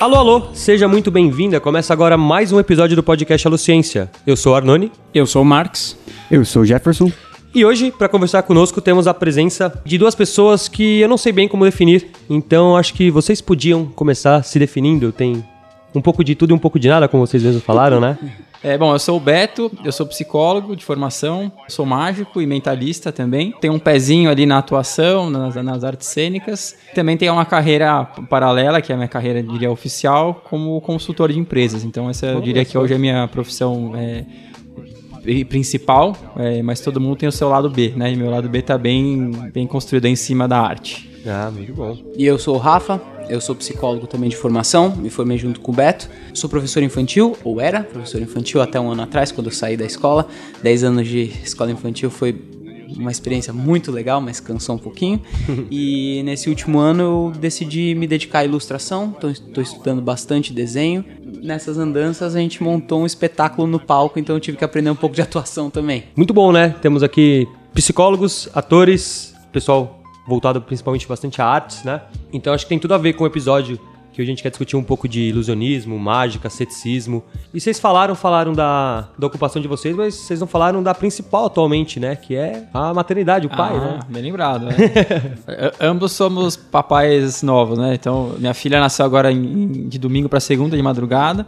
Alô, alô, seja muito bem-vinda. Começa agora mais um episódio do podcast Alociência. Eu sou o Arnone. Eu sou o Marx. Eu sou o Jefferson. E hoje, para conversar conosco, temos a presença de duas pessoas que eu não sei bem como definir. Então, acho que vocês podiam começar se definindo. Tem um pouco de tudo e um pouco de nada, como vocês mesmos falaram, né? É, bom, eu sou o Beto, eu sou psicólogo de formação, sou mágico e mentalista também. Tenho um pezinho ali na atuação, nas, nas artes cênicas. Também tenho uma carreira paralela, que é a minha carreira, diria, oficial, como consultor de empresas. Então, essa eu diria que hoje é a minha profissão é, principal, é, mas todo mundo tem o seu lado B, né? E meu lado B tá bem, bem construído em cima da arte. Ah, muito bom. E eu sou o Rafa, eu sou psicólogo também de formação, me formei junto com o Beto. Sou professor infantil, ou era professor infantil até um ano atrás, quando eu saí da escola. Dez anos de escola infantil foi uma experiência muito legal, mas cansou um pouquinho. e nesse último ano eu decidi me dedicar à ilustração, estou estudando bastante desenho. Nessas andanças a gente montou um espetáculo no palco, então eu tive que aprender um pouco de atuação também. Muito bom, né? Temos aqui psicólogos, atores, pessoal voltado principalmente bastante a artes, né? Então acho que tem tudo a ver com o episódio que a gente quer discutir um pouco de ilusionismo, mágica, ceticismo. E vocês falaram, falaram da, da ocupação de vocês, mas vocês não falaram da principal atualmente, né? Que é a maternidade, o pai, ah, né? Bem lembrado, né? Ambos somos papais novos, né? Então, minha filha nasceu agora em, de domingo para segunda de madrugada.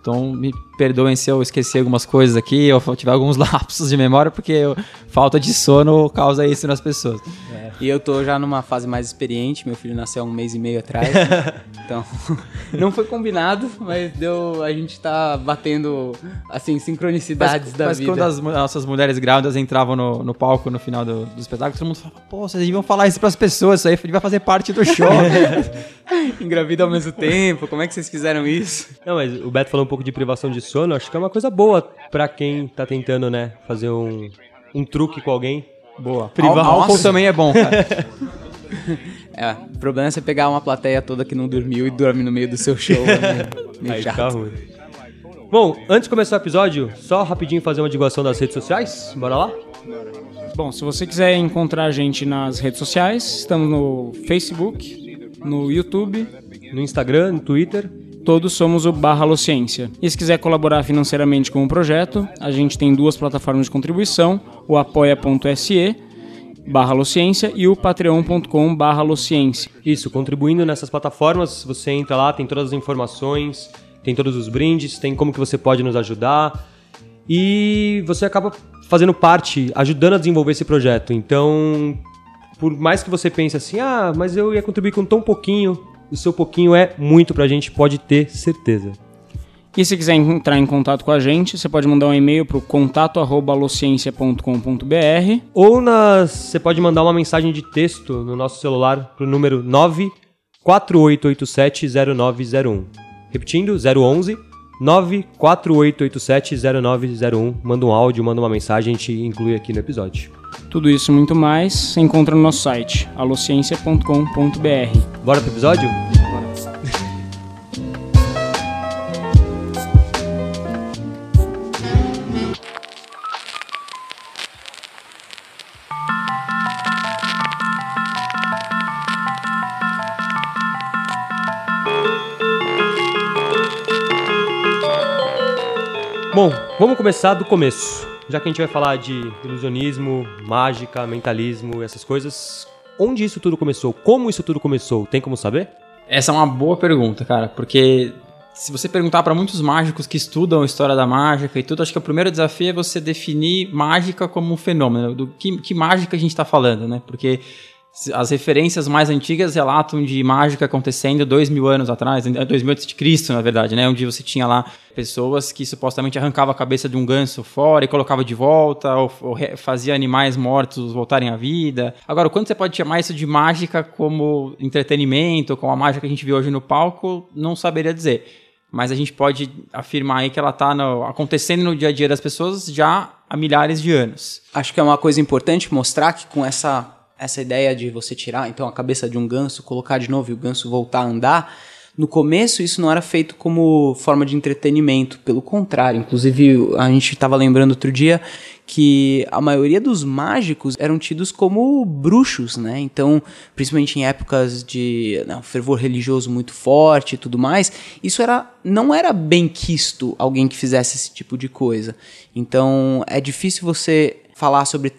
Então, me perdoem se eu esqueci algumas coisas aqui ou tiver alguns lapsos de memória, porque eu, falta de sono causa isso nas pessoas. É. E eu tô já numa fase mais experiente, meu filho nasceu há um mês e meio atrás. então, não foi combinado, mas deu. A gente tá batendo, assim, sincronicidades mas, da mas vida. Mas quando as nossas mulheres grávidas entravam no, no palco no final do, do espetáculo, todo mundo falava, pô, vocês deviam falar isso pras pessoas, isso aí vai fazer parte do show. Engravida ao mesmo tempo, como é que vocês fizeram isso? Não, mas o Beto falou um pouco de privação de sono, acho que é uma coisa boa para quem tá tentando, né, fazer um, um truque com alguém. Boa. Privar álcool também é bom, cara. é, o problema é você pegar uma plateia toda que não dormiu e dorme no meio do seu show. Né? Meio Aí chato. ruim. Bom, antes de começar o episódio, só rapidinho fazer uma divulgação das redes sociais. Bora lá? Bom, se você quiser encontrar a gente nas redes sociais, estamos no Facebook, no YouTube, no Instagram, no Twitter todos somos o Barra Lociência. E se quiser colaborar financeiramente com o projeto, a gente tem duas plataformas de contribuição, o apoia.se barra Lociência e o patreon.com barra Lociência. Isso, contribuindo nessas plataformas, você entra lá, tem todas as informações, tem todos os brindes, tem como que você pode nos ajudar e você acaba fazendo parte, ajudando a desenvolver esse projeto. Então, por mais que você pense assim, ah, mas eu ia contribuir com tão pouquinho, o seu pouquinho é muito pra gente, pode ter certeza. E se quiser entrar em contato com a gente, você pode mandar um e-mail para o contato@lociencia.com.br ou você pode mandar uma mensagem de texto no nosso celular para o número 948870901. Repetindo, 011 948870901. Manda um áudio, manda uma mensagem, a gente inclui aqui no episódio. Tudo isso e muito mais você encontra no nosso site, alociencia.com.br. Bora pro episódio? Bom, vamos começar do começo já que a gente vai falar de ilusionismo, mágica, mentalismo, essas coisas, onde isso tudo começou? Como isso tudo começou? Tem como saber? Essa é uma boa pergunta, cara, porque se você perguntar para muitos mágicos que estudam a história da mágica e tudo, acho que o primeiro desafio é você definir mágica como um fenômeno. Do que, que mágica a gente está falando, né? Porque as referências mais antigas relatam de mágica acontecendo dois mil anos atrás, dois mil antes de Cristo, na verdade, né? Onde você tinha lá pessoas que supostamente arrancavam a cabeça de um ganso fora e colocava de volta, ou, ou fazia animais mortos voltarem à vida. Agora, quando você pode chamar isso de mágica como entretenimento, como a mágica que a gente viu hoje no palco, não saberia dizer. Mas a gente pode afirmar aí que ela está acontecendo no dia a dia das pessoas já há milhares de anos. Acho que é uma coisa importante mostrar que com essa essa ideia de você tirar então a cabeça de um ganso, colocar de novo e o ganso voltar a andar, no começo isso não era feito como forma de entretenimento, pelo contrário. Inclusive, a gente estava lembrando outro dia que a maioria dos mágicos eram tidos como bruxos, né? Então, principalmente em épocas de não, fervor religioso muito forte e tudo mais, isso era não era bem quisto alguém que fizesse esse tipo de coisa. Então, é difícil você falar sobre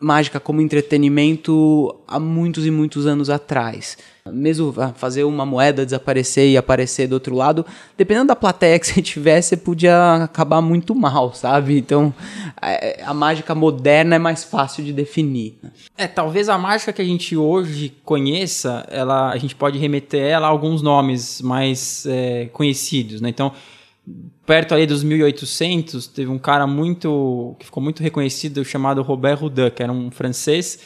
mágica como entretenimento há muitos e muitos anos atrás. Mesmo ah, fazer uma moeda desaparecer e aparecer do outro lado, dependendo da plateia que você tivesse, você podia acabar muito mal, sabe? Então, a, a mágica moderna é mais fácil de definir. É, talvez a mágica que a gente hoje conheça, ela, a gente pode remeter ela a alguns nomes mais é, conhecidos, né? Então, perto ali dos 1800, teve um cara muito que ficou muito reconhecido chamado Robert Houdin, que era um francês,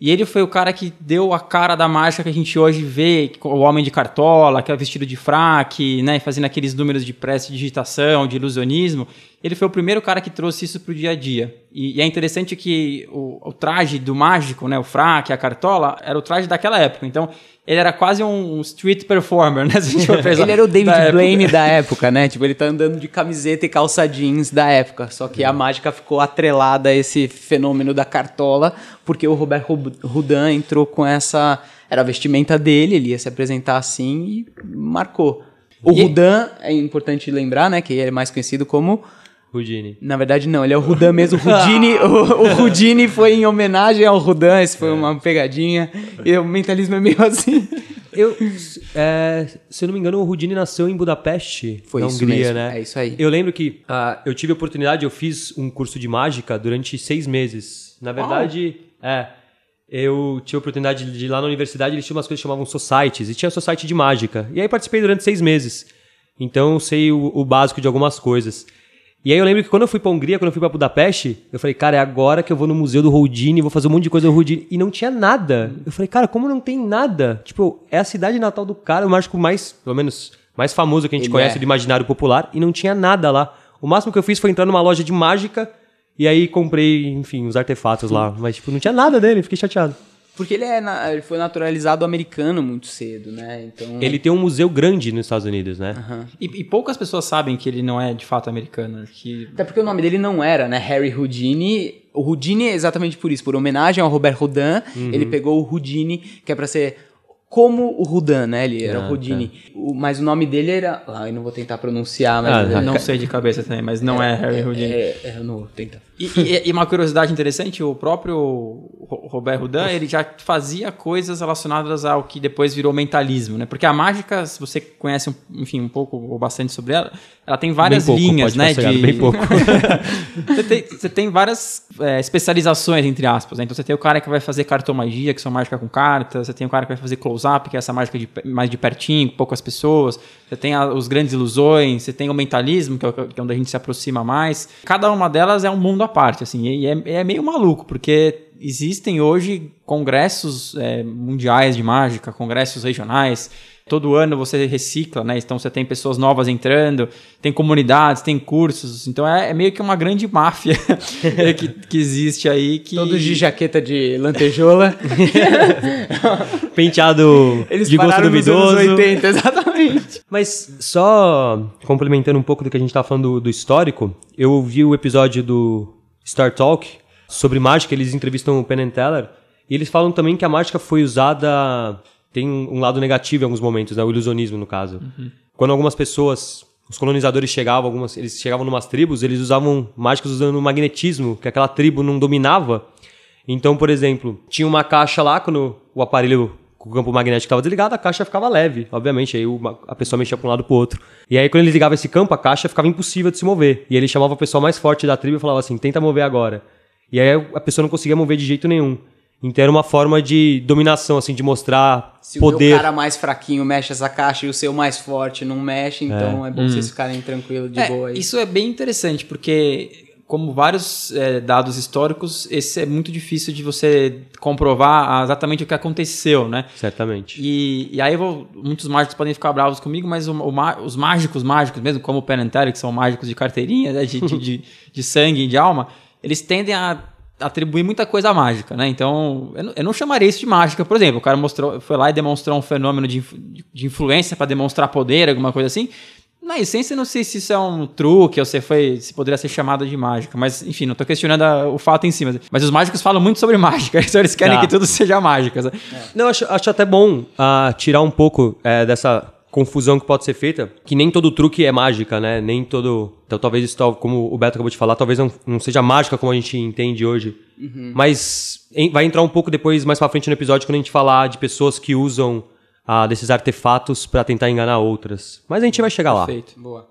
e ele foi o cara que deu a cara da mágica que a gente hoje vê, o homem de cartola, que é vestido de fraque, né, fazendo aqueles números de digitação, de ilusionismo. Ele foi o primeiro cara que trouxe isso para o dia a dia. E, e é interessante que o, o, traje do mágico, né, o fraque, a cartola, era o traje daquela época. Então, ele era quase um street performer, né? ele era o David da Blaine época. da época, né? Tipo, ele tá andando de camiseta e calça jeans da época. Só que a mágica ficou atrelada a esse fenômeno da cartola, porque o Robert Houdin entrou com essa. Era a vestimenta dele, ele ia se apresentar assim e marcou. O e... Houdin, é importante lembrar, né? Que ele é mais conhecido como Houdini. Na verdade, não, ele é o Rudan mesmo. O Houdini, o, Houdini foi em homenagem ao Rudan, isso foi é. uma pegadinha. E o mentalismo é meio assim. Eu, é, se eu não me engano, o Houdini nasceu em Budapeste, foi na Hungria, mesmo. né? É isso aí. Eu lembro que uh, eu tive a oportunidade, eu fiz um curso de mágica durante seis meses. Na verdade, oh. é. Eu tive a oportunidade de ir lá na universidade, eles tinham umas coisas que chamavam societies, e tinha society de mágica. E aí participei durante seis meses. Então sei o, o básico de algumas coisas. E aí eu lembro que quando eu fui pra Hungria, quando eu fui pra Budapeste, eu falei, cara, é agora que eu vou no museu do Houdini, vou fazer um monte de coisa do Houdini. E não tinha nada. Eu falei, cara, como não tem nada? Tipo, é a cidade natal do cara, o mágico mais, pelo menos, mais famoso que a gente Ele conhece é. do imaginário popular, e não tinha nada lá. O máximo que eu fiz foi entrar numa loja de mágica e aí comprei, enfim, os artefatos lá. Mas, tipo, não tinha nada dele, fiquei chateado. Porque ele, é ele foi naturalizado americano muito cedo, né? Então... Ele tem um museu grande nos Estados Unidos, né? Uhum. E, e, poucas pessoas sabem que ele não é de fato americano. Que... Até porque o nome dele não era, né? Harry Houdini. O Houdini é exatamente por isso, por homenagem ao Robert Houdin. Uhum. Ele pegou o Houdini, que é para ser como o Rudan, né? Ele era ah, o Houdini. Tá. O, mas o nome dele era. Ah, eu não vou tentar pronunciar, mas. Ah, não sei de cabeça também, mas não é, é Harry Houdini. É, é, eu não vou tentar. E, e, e, uma curiosidade interessante: o próprio Robert Houdin, ele já fazia coisas relacionadas ao que depois virou mentalismo, né? Porque a mágica, se você conhece, enfim, um pouco ou bastante sobre ela, ela tem várias pouco, linhas, né? De... Bem pouco. você, tem, você, tem, várias é, especializações, entre aspas. Né? Então você tem o cara que vai fazer cartomagia, que são mágica com cartas, você tem o cara que vai fazer close-up, que é essa mágica de, mais de pertinho, com poucas pessoas, você tem a, os grandes ilusões, você tem o mentalismo, que é, que é, onde a gente se aproxima mais. Cada uma delas é um mundo à parte, assim, e é, é meio maluco, porque existem hoje congressos é, mundiais de mágica, congressos regionais, todo ano você recicla, né? Então você tem pessoas novas entrando, tem comunidades, tem cursos. Então é, é meio que uma grande máfia que, que, existe aí. Que... Todos de jaqueta de lantejola. Penteado Eles de gosto duvidoso. Nos anos 80, exatamente. Mas só complementando um pouco do que a gente tá falando do, do histórico, eu ouvi o episódio do Star Talk sobre mágica, eles entrevistam o Penn Teller, e eles falam também que a mágica foi usada tem um lado negativo em alguns momentos, né? O ilusionismo, no caso. Uhum. Quando algumas pessoas, os colonizadores chegavam, algumas, eles chegavam numas tribos, eles usavam mágicos usando magnetismo, que aquela tribo não dominava. Então, por exemplo, tinha uma caixa lá, quando o aparelho o campo magnético estava desligado, a caixa ficava leve, obviamente. Aí a pessoa mexia para um lado para o outro. E aí, quando ele ligava esse campo, a caixa ficava impossível de se mover. E ele chamava a pessoa mais forte da tribo e falava assim: tenta mover agora. E aí a pessoa não conseguia mover de jeito nenhum. Então era uma forma de dominação, assim, de mostrar Se poder. Se o cara mais fraquinho mexe essa caixa e o seu mais forte não mexe, então é, é bom hum. vocês ficarem tranquilos de é, boa aí. Isso é bem interessante, porque como vários é, dados históricos, esse é muito difícil de você comprovar exatamente o que aconteceu, né? Certamente. E, e aí vou, muitos mágicos podem ficar bravos comigo, mas o, o, os mágicos mágicos mesmo, como o Penn que são mágicos de carteirinha, né, de, de, de, de sangue e de alma, eles tendem a atribuir muita coisa à mágica, né? Então, eu não, eu não chamaria isso de mágica, por exemplo. O cara mostrou, foi lá e demonstrou um fenômeno de, de influência para demonstrar poder, alguma coisa assim. Na essência, não sei se isso é um truque ou se, foi, se poderia ser chamado de mágica. Mas, enfim, não estou questionando a, o fato em si. Mas, mas, os mágicos falam muito sobre mágica, então eles querem tá. que tudo seja mágica. É. Não, acho, acho até bom uh, tirar um pouco é, dessa confusão que pode ser feita, que nem todo truque é mágica, né? Nem todo. Então talvez isso, como o Beto acabou de falar, talvez não, não seja mágica como a gente entende hoje. Uhum. Mas em, vai entrar um pouco depois, mais pra frente no episódio, quando a gente falar de pessoas que usam ah, desses artefatos para tentar enganar outras. Mas a gente vai chegar Perfeito. lá. Perfeito, boa.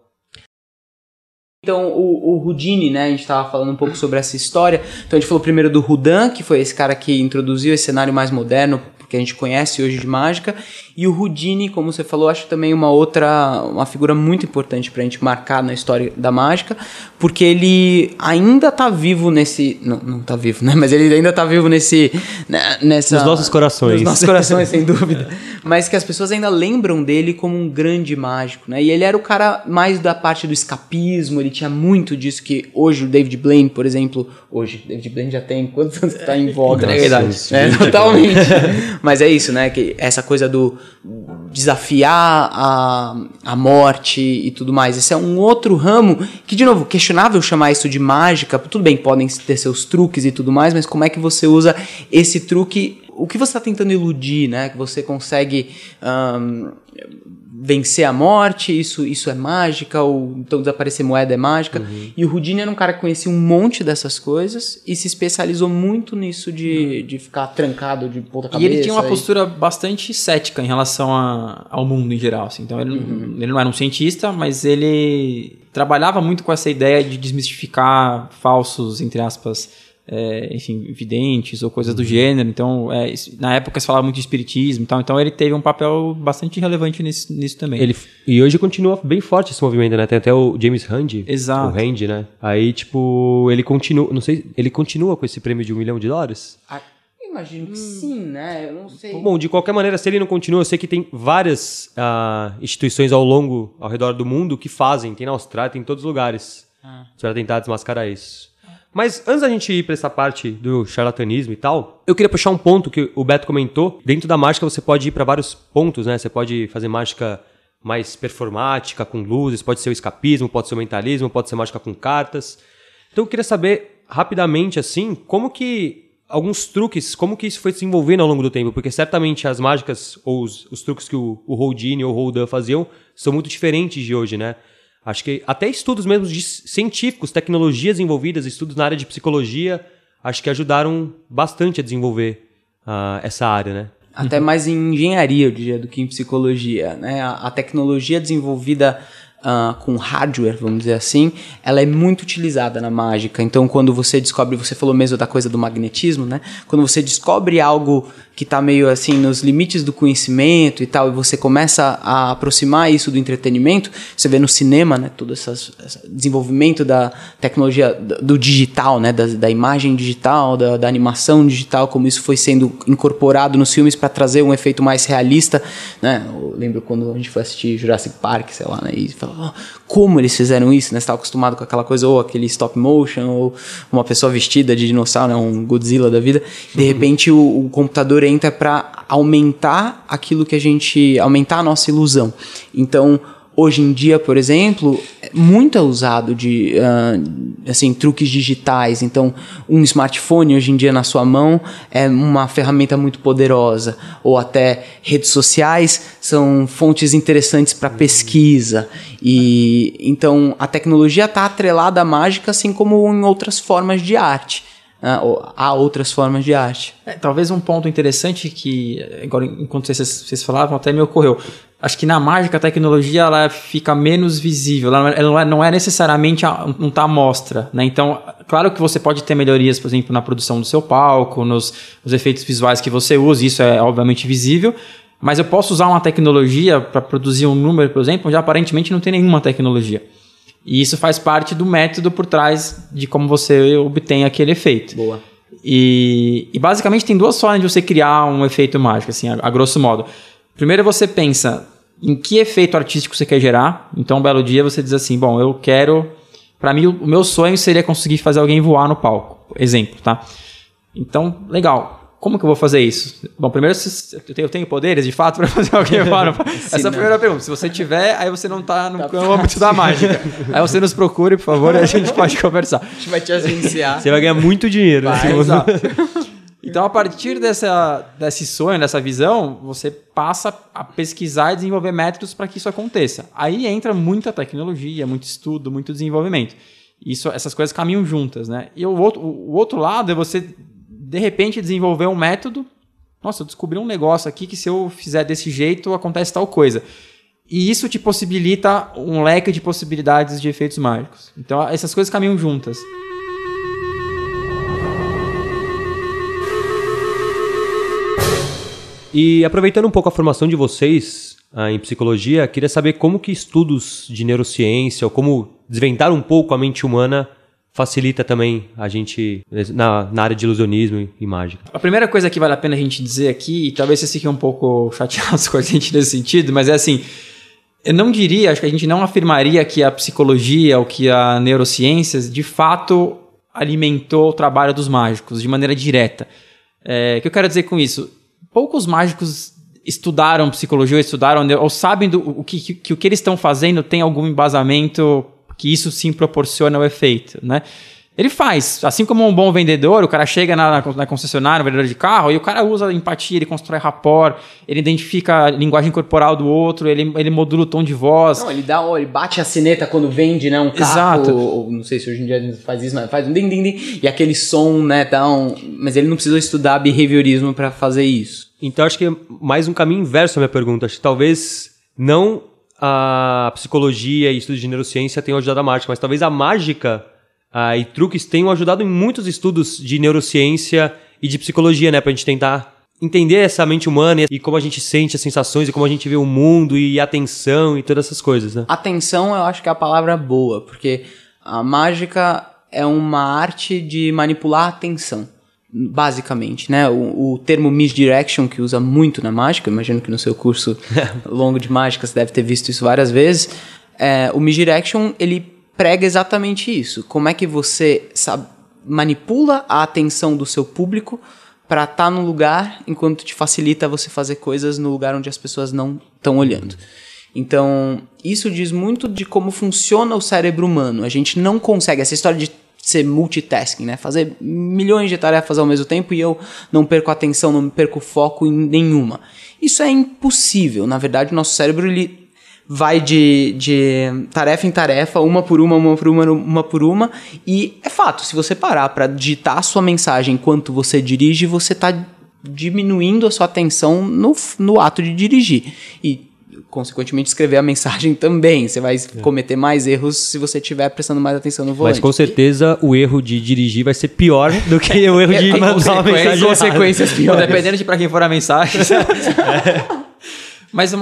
Então, o, o Houdini, né, a gente estava falando um pouco sobre essa história. Então, a gente falou primeiro do Houdin, que foi esse cara que introduziu esse cenário mais moderno que a gente conhece hoje de mágica. E o Houdini, como você falou, acho também uma outra, uma figura muito importante para a gente marcar na história da mágica, porque ele ainda está vivo nesse, não, não tá vivo, né? Mas ele ainda está vivo nesse, né, nessa, nos nossos corações, nos nossos corações, sem dúvida. Mas que as pessoas ainda lembram dele como um grande mágico, né? E ele era o cara mais da parte do escapismo. Ele tinha muito disso que hoje o David Blaine, por exemplo, hoje David Blaine já tem quantos anos está em voga? É, verdade. É, totalmente. Mas é isso, né? Que essa coisa do desafiar a, a morte e tudo mais. Esse é um outro ramo que, de novo, questionável chamar isso de mágica. Tudo bem, podem ter seus truques e tudo mais, mas como é que você usa esse truque? O que você está tentando iludir, né? Que você consegue um, vencer a morte, isso, isso é mágica, ou então desaparecer moeda é mágica. Uhum. E o Houdini era um cara que conhecia um monte dessas coisas e se especializou muito nisso de, uhum. de ficar trancado de ponta cabeça. E ele tinha uma postura bastante cética em relação a, ao mundo em geral. Assim. Então ele, uhum. ele não era um cientista, mas ele trabalhava muito com essa ideia de desmistificar falsos, entre aspas, é, enfim, videntes ou coisas do gênero. Então, é, na época se falava muito de espiritismo e tal. Então, ele teve um papel bastante relevante nisso, nisso também. Ele, e hoje continua bem forte esse movimento, né? Tem até o James Randi. Exato. O Randi, né? Aí, tipo, ele continua, não sei, ele continua com esse prêmio de um milhão de dólares? Ah, imagino que hum. sim, né? Eu não sei. Bom, de qualquer maneira, se ele não continua, eu sei que tem várias uh, instituições ao longo, ao redor do mundo que fazem. Tem na Austrália, tem em todos os lugares. Ah. Para tentar desmascarar isso. Mas antes da gente ir para essa parte do charlatanismo e tal, eu queria puxar um ponto que o Beto comentou. Dentro da mágica você pode ir para vários pontos, né? Você pode fazer mágica mais performática, com luzes, pode ser o escapismo, pode ser o mentalismo, pode ser mágica com cartas. Então eu queria saber rapidamente assim, como que alguns truques, como que isso foi se desenvolvendo ao longo do tempo, porque certamente as mágicas ou os, os truques que o, o Houdini ou o Houdin faziam são muito diferentes de hoje, né? Acho que até estudos mesmo de científicos, tecnologias envolvidas, estudos na área de psicologia, acho que ajudaram bastante a desenvolver uh, essa área, né? Até mais em engenharia, eu diria, do que em psicologia. Né? A tecnologia desenvolvida uh, com hardware, vamos dizer assim, ela é muito utilizada na mágica. Então, quando você descobre, você falou mesmo da coisa do magnetismo, né? Quando você descobre algo que está meio assim nos limites do conhecimento e tal, e você começa a aproximar isso do entretenimento, você vê no cinema, né, todo esse desenvolvimento da tecnologia do digital, né, da, da imagem digital, da, da, animação digital, como isso foi sendo incorporado nos filmes para trazer um efeito mais realista, né? Eu lembro quando a gente foi assistir Jurassic Park, sei lá, né, e como eles fizeram isso, né? Você estava acostumado com aquela coisa ou aquele stop motion ou uma pessoa vestida de dinossauro, né, um Godzilla da vida, de repente o, o computador entra para aumentar aquilo que a gente. aumentar a nossa ilusão. Então, hoje em dia, por exemplo, muito é usado de uh, assim, truques digitais. Então, um smartphone hoje em dia na sua mão é uma ferramenta muito poderosa. Ou até redes sociais são fontes interessantes para pesquisa. E então a tecnologia está atrelada à mágica, assim como em outras formas de arte. Uh, há outras formas de arte. É, talvez um ponto interessante que, agora, enquanto vocês, vocês falavam, até me ocorreu. Acho que na mágica a tecnologia ela fica menos visível, ela, ela não é necessariamente não está à mostra. Né? Então, claro que você pode ter melhorias, por exemplo, na produção do seu palco, nos, nos efeitos visuais que você usa, isso é obviamente visível, mas eu posso usar uma tecnologia para produzir um número, por exemplo, onde aparentemente não tem nenhuma tecnologia. E isso faz parte do método por trás de como você obtém aquele efeito. Boa. E, e basicamente tem duas formas de você criar um efeito mágico, assim, a, a grosso modo. Primeiro você pensa em que efeito artístico você quer gerar. Então, um belo dia você diz assim: bom, eu quero. Para mim, o meu sonho seria conseguir fazer alguém voar no palco. exemplo, tá? Então, legal. Como que eu vou fazer isso? Bom, primeiro, eu tenho poderes de fato para fazer alguém fora. Essa é a primeira pergunta. Se você tiver, aí você não está no, tá âmbito da mágica. Aí você nos procure, por favor, e a gente pode conversar. A gente vai te agenciar. Você vai ganhar muito dinheiro. Vai, exato. Então, a partir dessa, desse sonho, dessa visão, você passa a pesquisar e desenvolver métodos para que isso aconteça. Aí entra muita tecnologia, muito estudo, muito desenvolvimento. Isso, essas coisas caminham juntas, né? E o outro, o outro lado é você de repente desenvolver um método. Nossa, eu descobri um negócio aqui que se eu fizer desse jeito acontece tal coisa. E isso te possibilita um leque de possibilidades de efeitos mágicos. Então essas coisas caminham juntas. E aproveitando um pouco a formação de vocês ah, em psicologia, queria saber como que estudos de neurociência ou como desvendar um pouco a mente humana facilita também a gente na, na área de ilusionismo e, mágica. A primeira coisa que vale a pena a gente dizer aqui, e talvez vocês fiquem um pouco chateados com a gente nesse sentido, mas é assim, eu não diria, acho que a gente não afirmaria que a psicologia ou que a neurociências de fato alimentou o trabalho dos mágicos de maneira direta. É, o que eu quero dizer com isso? Poucos mágicos estudaram psicologia, ou estudaram ou sabem do, o que, que, o que eles estão fazendo tem algum embasamento que isso sim proporciona o efeito, né? Ele faz, assim como um bom vendedor, o cara chega na, na concessionária, um vendedor de carro, e o cara usa empatia, ele constrói rapport, ele identifica a linguagem corporal do outro, ele, ele modula o tom de voz. Não, ele dá, ele bate a sineta quando vende, né, um carro. Exato. Ou, ou, não sei se hoje em dia faz isso, mas faz um ding ding ding, e aquele som, né, tão, mas ele não precisa estudar behaviorismo para fazer isso. Então acho que é mais um caminho inverso à minha pergunta. Acho que talvez não a psicologia e estudos de neurociência tenham ajudado a mágica, mas talvez a mágica uh, e truques tenham ajudado em muitos estudos de neurociência e de psicologia, né? Pra gente tentar entender essa mente humana e como a gente sente as sensações e como a gente vê o mundo e a atenção e todas essas coisas, né? Atenção eu acho que é a palavra boa, porque a mágica é uma arte de manipular a atenção basicamente, né? O, o, termo misdirection que usa muito na mágica, imagino que no seu curso longo de mágica você deve ter visto isso várias vezes. É, o misdirection ele prega exatamente isso. Como é que você sabe, manipula a atenção do seu público para estar tá no lugar enquanto te facilita você fazer coisas no lugar onde as pessoas não estão olhando. Então, isso diz muito de como funciona o cérebro humano. A gente não consegue. Essa história de ser multitasking, né? Fazer milhões de tarefas ao mesmo tempo e eu não perco atenção, não perco foco em nenhuma. Isso é impossível. Na verdade, o nosso cérebro ele vai de, de tarefa em tarefa, uma por uma, uma por uma, uma por uma, e é fato, se você parar para digitar a sua mensagem enquanto você dirige, você está diminuindo a sua atenção no, no ato de dirigir. E consequentemente, escrever a mensagem também. Você vai é. cometer mais erros se você estiver prestando mais atenção no volante. Mas com certeza o erro de dirigir vai ser pior do que o erro de é, mandar uma mensagem. Consequências piores. Dependendo de para quem for a mensagem. é. Mas é,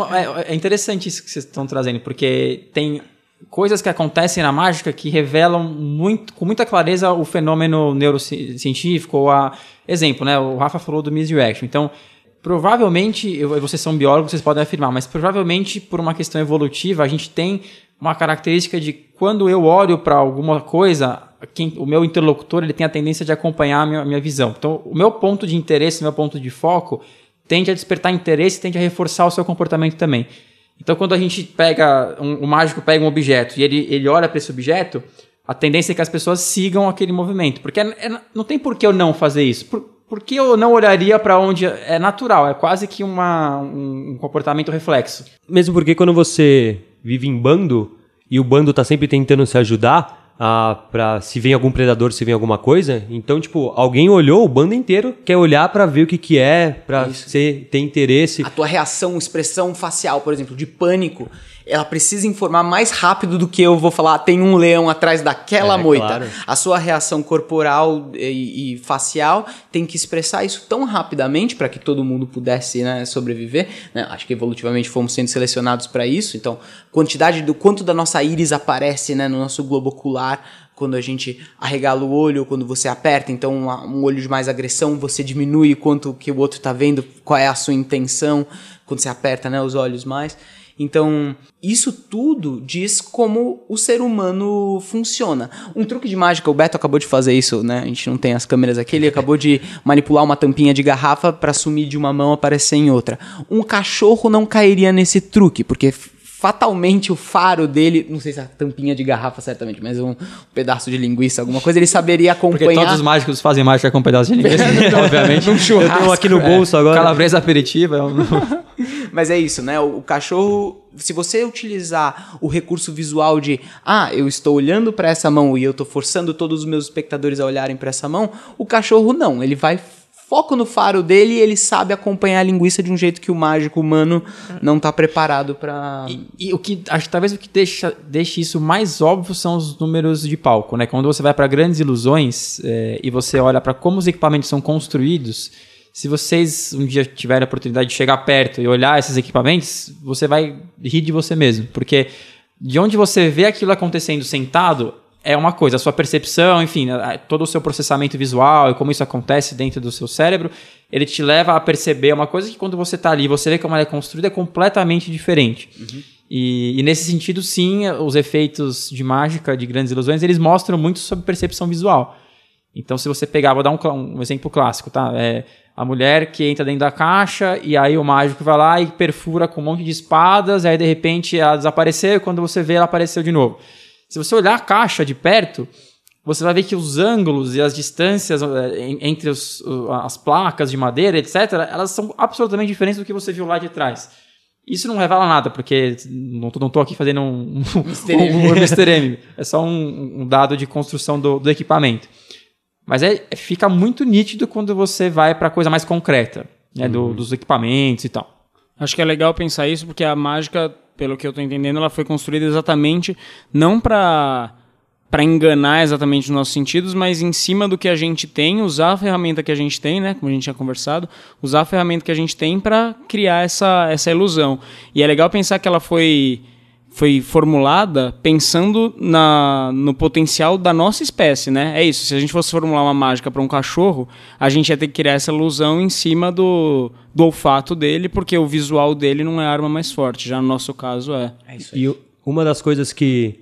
é interessante isso que vocês estão trazendo, porque tem coisas que acontecem na mágica que revelam muito, com muita clareza o fenômeno neurocientífico ou a exemplo, né? O Rafa falou do misdirection. Então, Provavelmente, eu, vocês são biólogos, vocês podem afirmar, mas provavelmente por uma questão evolutiva, a gente tem uma característica de quando eu olho para alguma coisa, quem, o meu interlocutor ele tem a tendência de acompanhar a minha, a minha visão. Então, o meu ponto de interesse, o meu ponto de foco, tende a despertar interesse, tende a reforçar o seu comportamento também. Então, quando a gente pega, um, o mágico pega um objeto e ele, ele olha para esse objeto, a tendência é que as pessoas sigam aquele movimento. Porque é, é, não tem por que eu não fazer isso. Por, por que eu não olharia para onde é natural? É quase que uma, um comportamento reflexo. Mesmo porque quando você vive em bando e o bando tá sempre tentando se ajudar, ah, para se vem algum predador, se vem alguma coisa. Então, tipo, alguém olhou, o bando inteiro quer olhar para ver o que que é, para ter interesse. A tua reação, expressão facial, por exemplo, de pânico, ela precisa informar mais rápido do que eu vou falar, tem um leão atrás daquela é, moita. Claro. A sua reação corporal e, e, facial tem que expressar isso tão rapidamente para que todo mundo pudesse né, sobreviver. Né? Acho que evolutivamente fomos sendo selecionados para isso. Então, quantidade do quanto da nossa íris aparece né, no nosso globo ocular quando a gente arregala o olho, quando você aperta, então um olho de mais agressão, você diminui quanto que o outro tá vendo, qual é a sua intenção, quando você aperta né, os olhos mais. Então, isso tudo diz como o ser humano funciona. Um truque de mágica, o Beto acabou de fazer isso, né? A gente não tem as câmeras aqui, ele acabou de manipular uma tampinha de garrafa para sumir de uma mão aparecer em outra. Um cachorro não cairia nesse truque, porque fatalmente o faro dele, não sei se é a tampinha de garrafa certamente, mas um pedaço de linguiça, alguma coisa, ele saberia Porque acompanhar. todos os mágicos fazem mágica com um pedaço de linguiça. Obviamente. Num Eu churrasco, tenho aqui no bolso agora. Calabresa aperitiva. é um- Mas é isso, né? O, o cachorro, se você utilizar o recurso visual de, ah, eu estou olhando para essa mão e eu estou forçando todos os meus espectadores a olharem para essa mão, o cachorro não, ele vai foco no faro dele e ele sabe acompanhar a linguiça de um jeito que o mágico humano não tá preparado para E, e o que acho que talvez o que deixa, deixe isso mais óbvio são os números de palco, né? Quando você vai para grandes ilusões é, e você olha para como os equipamentos são construídos, se vocês um dia tiverem a oportunidade de chegar perto e olhar esses equipamentos, você vai rir de você mesmo, porque de onde você vê aquilo acontecendo sentado é uma coisa, a sua percepção, enfim, todo o seu processamento visual e como isso acontece dentro do seu cérebro, ele te leva a perceber uma coisa que quando você está ali, você vê como ela é construída, é completamente diferente. E, e nesse sentido, sim, os efeitos de mágica, de grandes ilusões, eles mostram muito sobre percepção visual. Então, se você pegar, vou dar um, um exemplo clássico, tá? É a mulher que entra dentro da caixa e aí o mágico vai lá e perfura com um monte de espadas, aí de repente ela desapareceu e quando você vê ela apareceu de novo. Se você olhar a caixa de perto, você vai ver que os ângulos e as distâncias eh, en- entre os- as placas de madeira, etc., elas são absolutamente diferentes do que você viu lá de trás. Isso não revela nada, porque não tô aqui fazendo um, um, Mr. M. um, um Mr. M. É só um, um dado de construção do, do equipamento. Mas é, é- fica muito nítido quando você vai para coisa mais concreta, né, do- dos equipamentos e tal. Acho que é legal pensar isso porque a mágica, pelo que eu tô entendendo, ela foi construída exatamente não para para enganar exatamente os nossos sentidos, mas em cima do que a gente tem, usar a ferramenta que a gente tem, né, como a gente tinha conversado, usar a ferramenta que a gente tem para criar essa essa ilusão. E é legal pensar que ela foi foi formulada pensando na, no potencial da nossa espécie, né? É isso. Se a gente fosse formular uma mágica para um cachorro, a gente ia ter que criar essa ilusão em cima do, do olfato dele, porque o visual dele não é a arma mais forte. Já no nosso caso é. E o- uma das coisas que,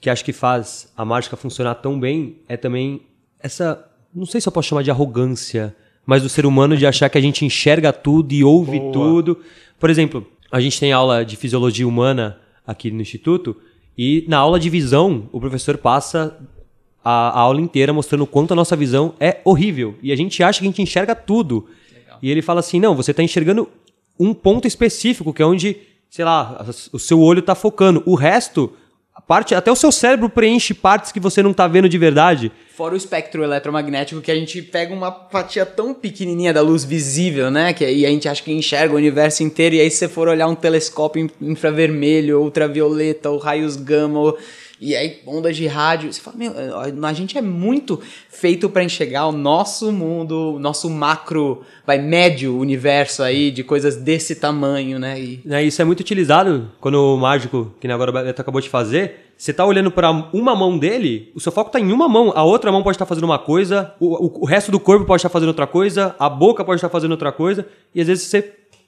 que acho que faz a mágica funcionar tão bem é também essa. Não sei se eu posso chamar de arrogância, mas do ser humano de achar que a gente enxerga tudo e ouve tudo. Por exemplo, a gente tem aula de fisiologia humana aqui no Instituto, e na aula de visão, o professor passa a, a aula inteira mostrando o quanto a nossa visão é horrível. E a gente acha que a gente enxerga tudo. E ele fala assim: não, você está enxergando um ponto específico, que é onde, sei lá, o seu olho está focando. O resto, parte, até o seu cérebro preenche partes que você não está vendo de verdade. Fora o espectro eletromagnético, que a gente pega uma fatia tão pequenininha da luz visível, né? Que aí a gente acha que enxerga o universo inteiro, e aí se você for olhar um telescópio in- infravermelho, ultravioleta, ou raios gama, ou- e aí ondas de rádio, você fala, meu, a gente é muito feito para enxergar o nosso mundo, o nosso macro, vai, médio universo aí, de coisas desse tamanho, né? E Né, Isso é muito utilizado quando o mágico, que agora o Beto acabou de fazer, você tá olhando para uma mão dele, o seu foco tá em uma mão, a outra mão pode estar fazendo uma coisa, o, o- o resto do corpo pode estar fazendo outra coisa, a boca pode estar fazendo outra coisa, e às vezes você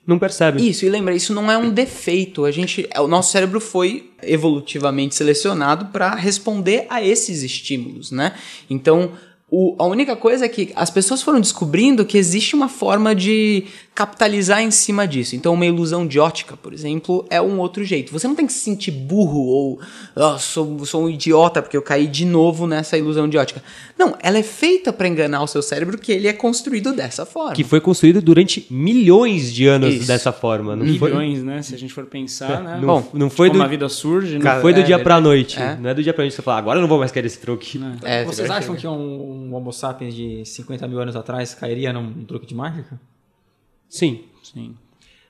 não percebe. Isso, e lembra, isso não é um defeito. A gente, o nosso cérebro foi evolutivamente selecionado para responder a esses estímulos, né? Então, o- a única coisa é que as pessoas foram descobrindo que existe uma forma de capitalizar em cima disso. Então, uma ilusão de ótica, por exemplo, é um outro jeito. Você não tem que se sentir burro ou "Ah, sou, sou um idiota porque eu caí de novo nessa ilusão de ótica. Não, ela é feita para enganar o seu cérebro que ele é construído dessa forma. Que foi construído durante milhões de anos Isso. dessa forma. Não foi, Milhões, né? Se a gente for pensar, né? não, Bom, não foi do, a vida surge, né? não foi do é dia pra verdade. noite. É. Não é do dia pra noite que você fala, agora eu não vou mais querer esse truque. É, Vocês você vai acham que um, um Homo sapiens de 50 mil anos atrás cairia num truque de mágica? Sim. Sim.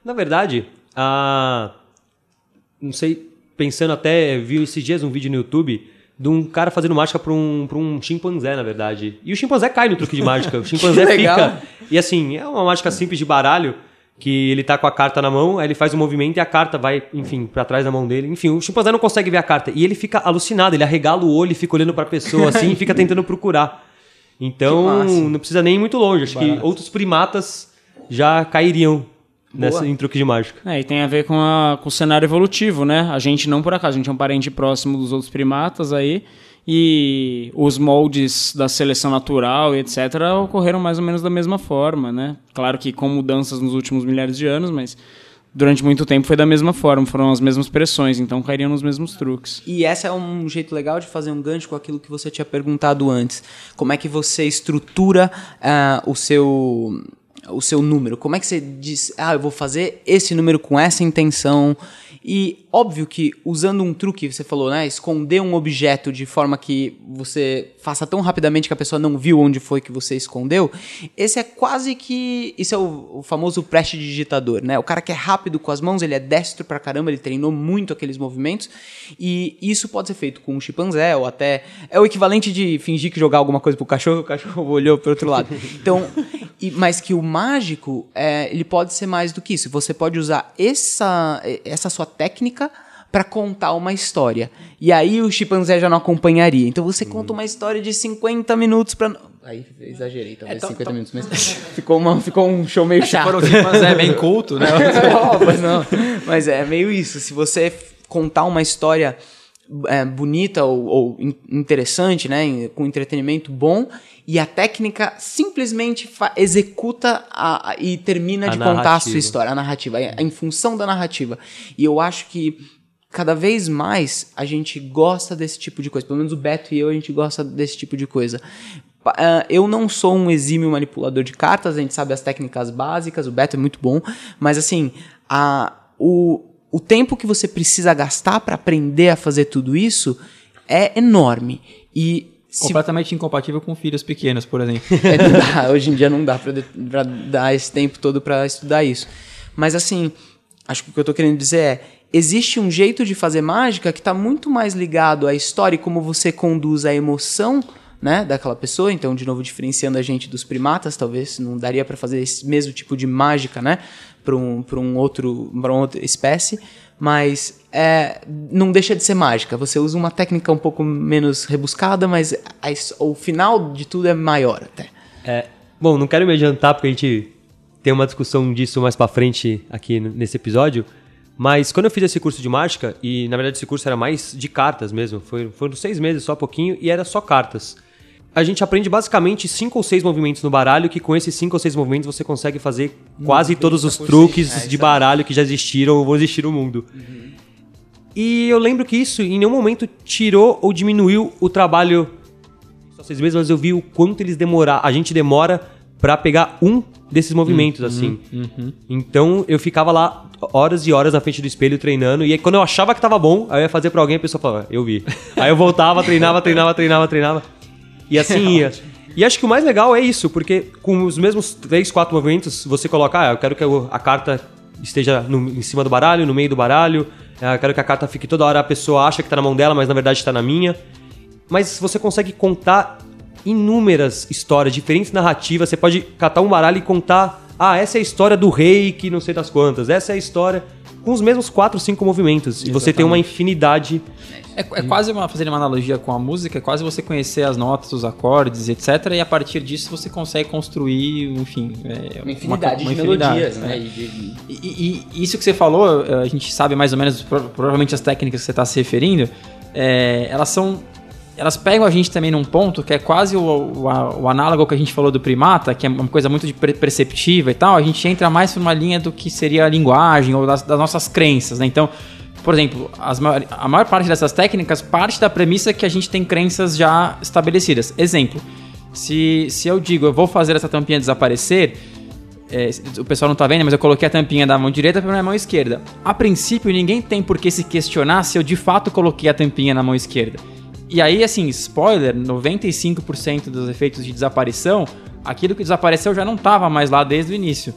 Na verdade, a... não sei, pensando até, vi esses dias um vídeo no YouTube de um cara fazendo mágica pra um, pra um chimpanzé, na verdade. E o chimpanzé cai no truque de mágica. O chimpanzé fica. E assim, é uma mágica simples de baralho que ele tá com a carta na mão, aí ele faz um movimento e a carta vai, enfim, pra trás da mão dele. Enfim, o chimpanzé não consegue ver a carta. E ele fica alucinado, ele arregala o olho e fica olhando pra pessoa assim e fica tentando procurar. Então, não precisa nem ir muito longe. Acho que outros primatas já cairiam nessa, em truque de mágica. É, e tem a ver com, a- com o cenário evolutivo, né? A gente não por acaso, a gente é um parente próximo dos outros primatas aí. E os moldes da seleção natural e etc. ocorreram mais ou menos da mesma forma, né? Claro que com mudanças nos últimos milhares de anos, mas durante muito tempo foi da mesma forma, foram as mesmas pressões, então cairiam nos mesmos truques. E essa é um jeito legal de fazer um gancho com aquilo que você tinha perguntado antes. Como é que você estrutura ah, o seu o seu número? Como é que você diz, ah, eu vou fazer esse número com essa intenção? E óbvio que usando um truque, você falou, né, esconder um objeto de forma que você faça tão rapidamente que a pessoa não viu onde foi que você escondeu, esse é quase que, isso é o, o famoso prestidigitador, né? O cara que é rápido com as mãos, ele é destro pra caramba, ele treinou muito aqueles movimentos, e isso pode ser feito com um chimpanzé ou até é o equivalente de fingir que jogar alguma coisa pro cachorro, o cachorro olhou pro outro lado. Então, e- mas que o mágico, é, ele pode ser mais do que isso. Você pode usar essa, essa sua técnica para contar uma história. E aí o chimpanzé já não acompanharia. Então você conta uma história de 50 minutos para Aí exagerei, talvez 50 minutos, mas ficou, uma, ficou um show meio chato. Para o chimpanzé bem culto, né? Não, mas não. Mas é meio isso. Se você contar uma história é, bonita ou, ou in- interessante, né, com entretenimento bom, e a técnica simplesmente executa a- a- e termina A de contar a narrativa. sua história, a narrativa, é em função da narrativa. E eu acho que cada vez mais a gente gosta desse tipo de coisa. Pelo menos o Beto e eu, a gente gosta desse tipo de coisa. Ah, eu não sou um exímio manipulador de cartas, a gente sabe as técnicas básicas, o Beto é muito bom, mas assim, a, o, o tempo que você precisa gastar para aprender a fazer tudo isso é enorme. E se Completamente incompatível com filhos pequenos, por exemplo. é, dá, hoje em dia não dá pra dar esse tempo todo pra estudar isso. Mas assim, acho que o que eu tô querendo dizer é, existe um jeito de fazer mágica que tá muito mais ligado à história e como você conduz a emoção, né, daquela pessoa. Então, de novo, diferenciando a gente dos primatas, talvez não daria pra fazer esse mesmo tipo de mágica, né, para um, um outro, para uma outra espécie. Mas é, não deixa de ser mágica. Você usa uma técnica um pouco menos rebuscada, mas a o final de tudo é maior até. É, bom, não quero me adiantar porque a gente tem uma discussão disso mais pra frente aqui nesse episódio. Mas quando eu fiz esse curso de mágica, e na verdade esse curso era mais de cartas mesmo, foi, foram seis meses só pouquinho, e era só cartas. A gente aprende basicamente cinco ou seis movimentos no baralho, que com esses cinco ou seis movimentos você consegue fazer quase todos os truques de baralho que já existiram ou vão existir no mundo. E eu lembro que isso em nenhum momento tirou ou diminuiu o trabalho só seis meses, mas eu vi o quanto eles demorar, a gente demora pra pegar um desses movimentos, assim. Então eu ficava lá horas e horas na frente do espelho treinando, e aí quando eu achava que tava bom, aí eu ia fazer pra alguém e a pessoa falava, eu vi. Aí eu voltava, treinava, treinava, treinava, treinava. E assim ia. E acho que o mais legal é isso, porque com os mesmos três, quatro movimentos, você coloca, ah, eu quero que a carta esteja no- em cima do baralho, no meio do baralho, ah, eu quero que a carta fique toda hora, a pessoa acha que tá na mão dela, mas na verdade tá na minha mas você consegue contar inúmeras histórias, diferentes narrativas. Você pode catar um baralho e contar, ah, essa é a história do rei que não sei das quantas, essa é a história com os mesmos quatro, cinco movimentos. E você tem uma infinidade. É, é quase uma, fazendo uma analogia com a música, é quase você conhecer as notas, os acordes, etc. E a partir disso você consegue construir, enfim. é, Uma infinidade uma de infinidade, melodias, é. né? E E, e- isso que você falou, a gente sabe mais ou menos, pro- provavelmente as técnicas que você está se referindo, eh, elas são. Elas pegam a gente também num ponto que é quase o, o, o análogo que a gente falou do primata, que é uma coisa muito perceptiva e tal. A gente entra mais por uma linha do que seria a linguagem ou das, das nossas crenças, né? Então, por exemplo, as a maior parte dessas técnicas parte da premissa que a gente tem crenças já estabelecidas. Exemplo, se, se eu digo eu vou fazer essa tampinha desaparecer, é, o pessoal não tá vendo, mas eu coloquei a tampinha da mão direita para minha mão esquerda. A princípio, ninguém tem por que se questionar se eu de fato coloquei a tampinha na mão esquerda. E aí, assim, spoiler, 95% dos efeitos de desaparição, aquilo que desapareceu já não estava mais lá desde o início.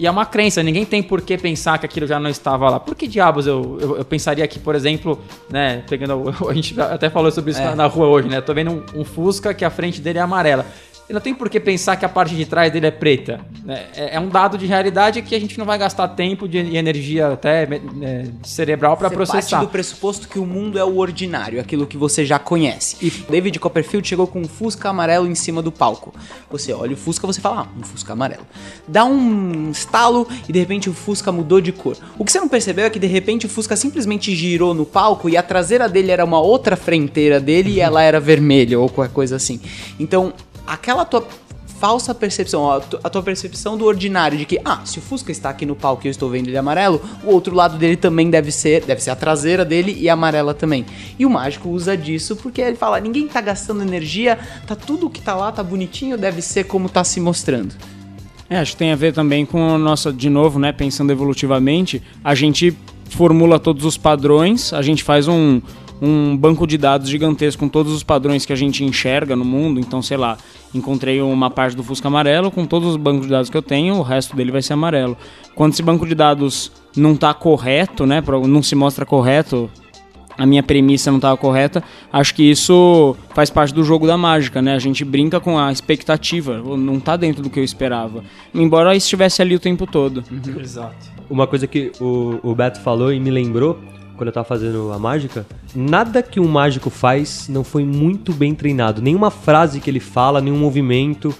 E é uma crença, ninguém tem por que pensar que aquilo já não estava lá. Por que diabos eu, eu, eu pensaria que, por exemplo, né, pegando. A gente até falou sobre isso na, na rua hoje, né? Tô vendo um, um Fusca que a frente dele é amarela. Ele não tem por que pensar que a parte de trás dele é preta. É, é um dado de realidade que a gente não vai gastar tempo de, e energia até é, cerebral para processar. parte do pressuposto que o mundo é o ordinário, aquilo que você já conhece. E David Copperfield chegou com um Fusca amarelo em cima do palco. Você olha o Fusca, você fala, ah, um Fusca amarelo. Dá um estalo e de repente o Fusca mudou de cor. O que você não percebeu é que de repente o Fusca simplesmente girou no palco e a traseira dele era uma outra frenteira dele e ela era vermelha ou qualquer coisa assim. Então, aquela tua falsa percepção, a tua percepção do ordinário de que, ah, se o Fusca está aqui no palco e eu estou vendo ele amarelo, o outro lado dele também deve ser, deve ser a traseira dele e amarela também. E o mágico usa disso porque ele fala, ninguém tá gastando energia, tá tudo que tá lá, tá bonitinho, deve ser como tá se mostrando. É, acho que tem a ver também com a nossa, de novo, né, pensando evolutivamente, a gente formula todos os padrões, a gente faz um, um banco de dados gigantesco com todos os padrões que a gente enxerga no mundo. Então, sei lá, encontrei uma parte do Fusca amarelo com todos os bancos de dados que eu tenho, o resto dele vai ser amarelo. Quando esse banco de dados não está correto, né, não se mostra correto, a minha premissa não estava correta, acho que isso faz parte do jogo da mágica, né? A gente brinca com a expectativa, não está dentro do que eu esperava. Embora estivesse ali o tempo todo. Uhum. Exato. Uma coisa que o, o Beto falou e me lembrou quando eu tava fazendo a mágica, nada que um mágico faz não foi muito bem treinado. Nenhuma frase que ele fala, nenhum movimento.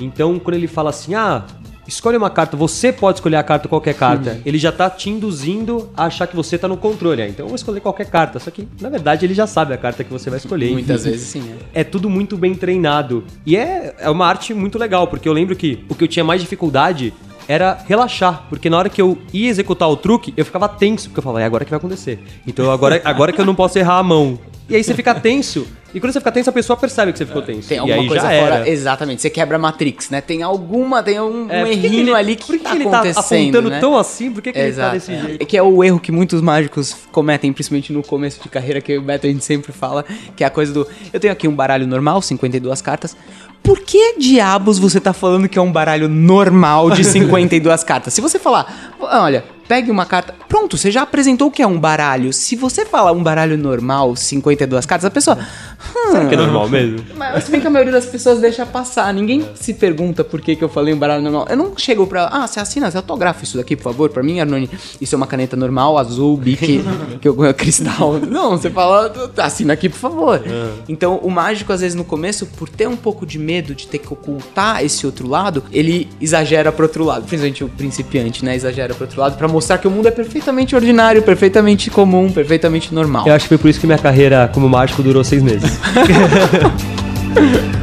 Então, quando ele fala assim, ah, escolhe uma carta, você pode escolher a carta, qualquer carta. Ele já tá te induzindo a achar que você tá no controle. Ah, então eu vou escolher qualquer carta. Só que, na verdade, ele já sabe a carta que você vai escolher. Muitas vezes sim. É. é tudo muito bem treinado. E é, é uma arte muito legal, porque eu lembro que o que eu tinha mais dificuldade era relaxar, porque na hora que eu ia executar o truque, eu ficava tenso, porque eu falava, é agora que vai acontecer. Então agora, agora que eu não posso errar a mão. E aí você fica tenso. E quando você fica tenso, a pessoa percebe que você ficou tenso. Tem alguma coisa fora. Era. Exatamente. Você quebra a Matrix, né? Tem alguma, tem um, é, um errinho ele, ali que por que tá ele tá apontando né? tão assim? Por que, que ele tá desse é. jeito? É que é o erro que muitos mágicos cometem, principalmente no começo de carreira, que o Beto a gente sempre fala, que é a coisa do. Eu tenho aqui um baralho normal, 52 cartas por que diabos você tá falando que é um baralho normal de 52 cartas? Se você falar, olha, pegue uma carta. Pronto, você já apresentou o que é um baralho. Se você falar um baralho normal, 52 cartas, a pessoa. Hum, Será que é normal mesmo? Mas se bem que a maioria das pessoas deixa passar. Ninguém se pergunta por que, que eu falei um baralho normal. Eu não chego pra. Ah, você assina, você autografa isso daqui, por favor, pra mim, Arnone. Isso é uma caneta normal, azul, bique, que eu cristal. Não, você fala, assina aqui, por favor. É. Então, o mágico, às vezes, no começo, por ter um pouco de medo de ter que ocultar esse outro lado, ele exagera pro outro lado. Principalmente o principiante, né? Exagera pro outro lado pra mostrar que o mundo é perfeitamente ordinário, perfeitamente comum, perfeitamente normal. Eu acho que foi por isso que minha carreira como mágico durou seis meses.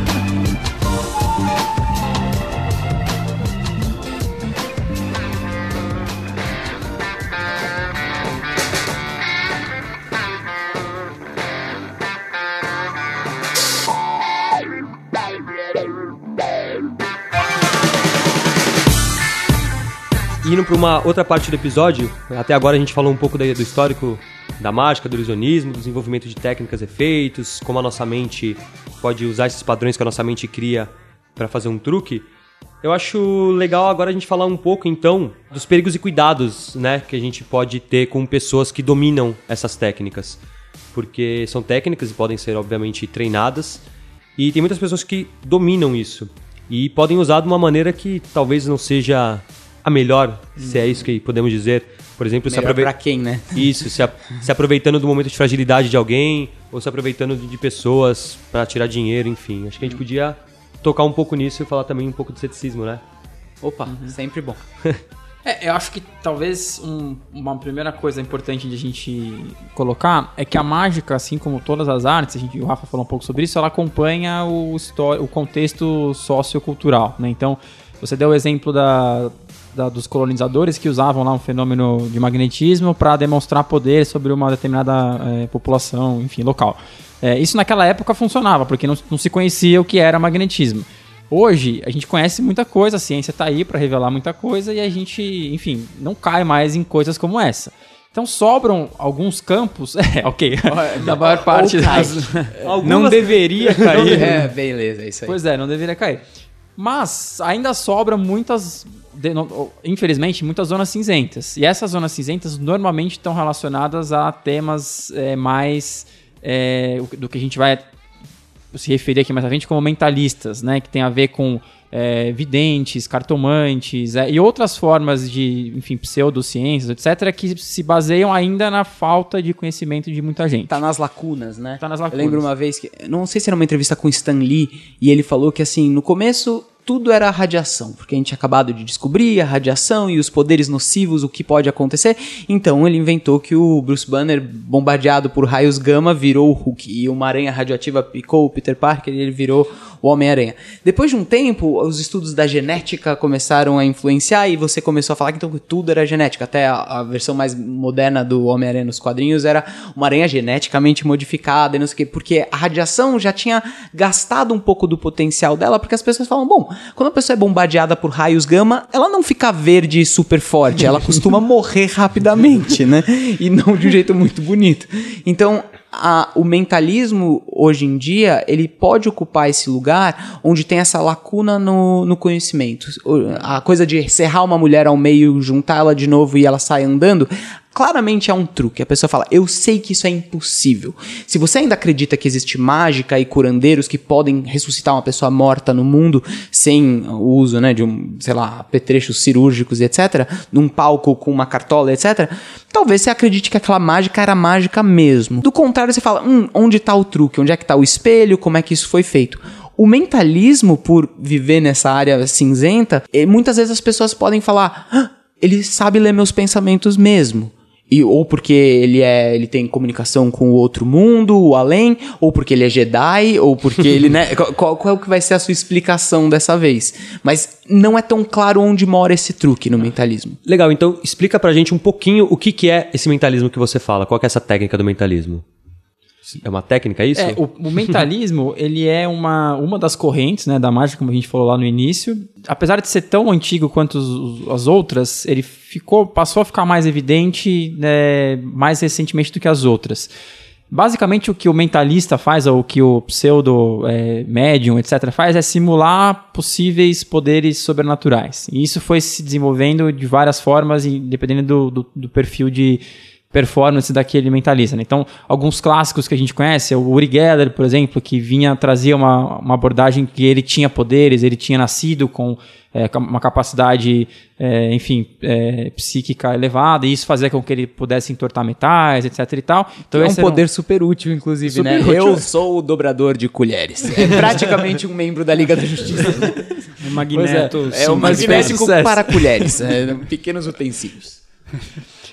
para uma outra parte do episódio, até agora a gente falou um pouco do histórico da mágica, do ilusionismo, do desenvolvimento de técnicas efeitos, como a nossa mente pode usar esses padrões que a nossa mente cria para fazer um truque. Eu acho legal agora a gente falar um pouco então dos perigos e cuidados, né, que a gente pode ter com pessoas que dominam essas técnicas, porque são técnicas e podem ser obviamente treinadas, e tem muitas pessoas que dominam isso. E podem usar de uma maneira que talvez não seja a melhor, se é isso que podemos dizer. Por exemplo, melhor se aproveita. pra quem, né? Isso, se, a... se aproveitando do momento de fragilidade de alguém, ou se aproveitando de pessoas para tirar dinheiro, enfim. Acho que a gente podia tocar um pouco nisso e falar também um pouco de ceticismo, né? Opa, uhum. sempre bom. É, eu acho que talvez um, uma primeira coisa importante de a gente colocar é que a mágica, assim como todas as artes, a gente, o Rafa falou um pouco sobre isso, ela acompanha o, o contexto sociocultural, né? Então, você deu o exemplo da, da, dos colonizadores que usavam lá um fenômeno de magnetismo para demonstrar poder sobre uma determinada é, população, enfim, local. É, isso naquela época funcionava, porque não, não se conhecia o que era magnetismo. Hoje, a gente conhece muita coisa, a ciência está aí para revelar muita coisa e a gente, enfim, não cai mais em coisas como essa. Então sobram alguns campos. É, ok. Da maior parte das. não deveria cair. É, beleza, é isso aí. Pois é, não deveria cair. Mas ainda sobra muitas infelizmente, muitas zonas cinzentas. E essas zonas cinzentas normalmente estão relacionadas a temas é, mais é, do que a gente vai se referir aqui mais à frente como mentalistas, né? Que tem a ver com é, videntes, cartomantes é, e outras formas de, enfim, pseudociências, etc., que se baseiam ainda na falta de conhecimento de muita gente. Tá nas lacunas, né? Tá nas Eu lacunas. lembro uma vez que. Não sei se era uma entrevista com o Stan Lee, e ele falou que assim, no começo tudo era radiação, porque a gente tinha acabado de descobrir a radiação e os poderes nocivos, o que pode acontecer. Então ele inventou que o Bruce Banner, bombardeado por raios gama, virou o Hulk. E uma aranha radioativa picou o Peter Parker e ele virou o Homem-Aranha. Depois de um tempo, os estudos da genética começaram a influenciar e você começou a falar que então tudo era genética. Até a, a versão mais moderna do Homem-Aranha nos quadrinhos era uma aranha geneticamente modificada e não sei o quê, porque a radiação já tinha gastado um pouco do potencial dela, porque as pessoas falam, bom, quando a pessoa é bombardeada por raios gama, ela não fica verde super forte, ela costuma morrer rapidamente, né? E não de um jeito muito bonito. Então, a- o mentalismo hoje em dia ele pode ocupar esse lugar onde tem essa lacuna no, no conhecimento. A coisa de serrar uma mulher ao meio, juntar ela de novo e ela sai andando. Claramente é um truque. A pessoa fala, eu sei que isso é impossível. Se você ainda acredita que existe mágica e curandeiros que podem ressuscitar uma pessoa morta no mundo sem o uso, né, de um, sei lá, apetrechos cirúrgicos e etc., num palco com uma cartola, etc., talvez você acredite que aquela mágica era mágica mesmo. Do contrário, você fala, hum, onde está o truque? Onde é que está o espelho? Como é que isso foi feito? O mentalismo, por viver nessa área cinzenta, muitas vezes as pessoas podem falar, "Ah, ele sabe ler meus pensamentos mesmo. E, ou porque ele é ele tem comunicação com o outro mundo, o além, ou porque ele é Jedi, ou porque ele, né? Qual, qual é o que vai ser a sua explicação dessa vez? Mas não é tão claro onde mora esse truque no mentalismo. Legal, então explica pra gente um pouquinho o que, que é esse mentalismo que você fala. Qual é essa técnica do mentalismo? É uma técnica, é isso? É, o, o mentalismo, ele é uma, uma das correntes né, da mágica, como a gente falou lá no início. Apesar de ser tão antigo quanto os- as outras, ele ficou, passou a ficar mais evidente né, mais recentemente do que as outras. Basicamente, o que o mentalista faz, ou o que o pseudo é, médium, etc., faz é simular possíveis poderes sobrenaturais. E isso foi se desenvolvendo de várias formas, e dependendo do, do, do perfil de performance daquele mentalista. né? Então, alguns clássicos que a gente conhece, o Uri Geller, por exemplo, que vinha trazer uma, uma abordagem que ele tinha poderes, ele tinha nascido com é, uma capacidade, é, enfim, é, psíquica elevada, e isso fazia com que ele pudesse entortar metais, etc e tal. Então, é um poder super útil, inclusive, né? Super útil. Eu sou o dobrador de colheres. É praticamente um membro da Liga da Justiça. Magneto. É um Mas fez magnético para colheres. é, pequenos utensílios.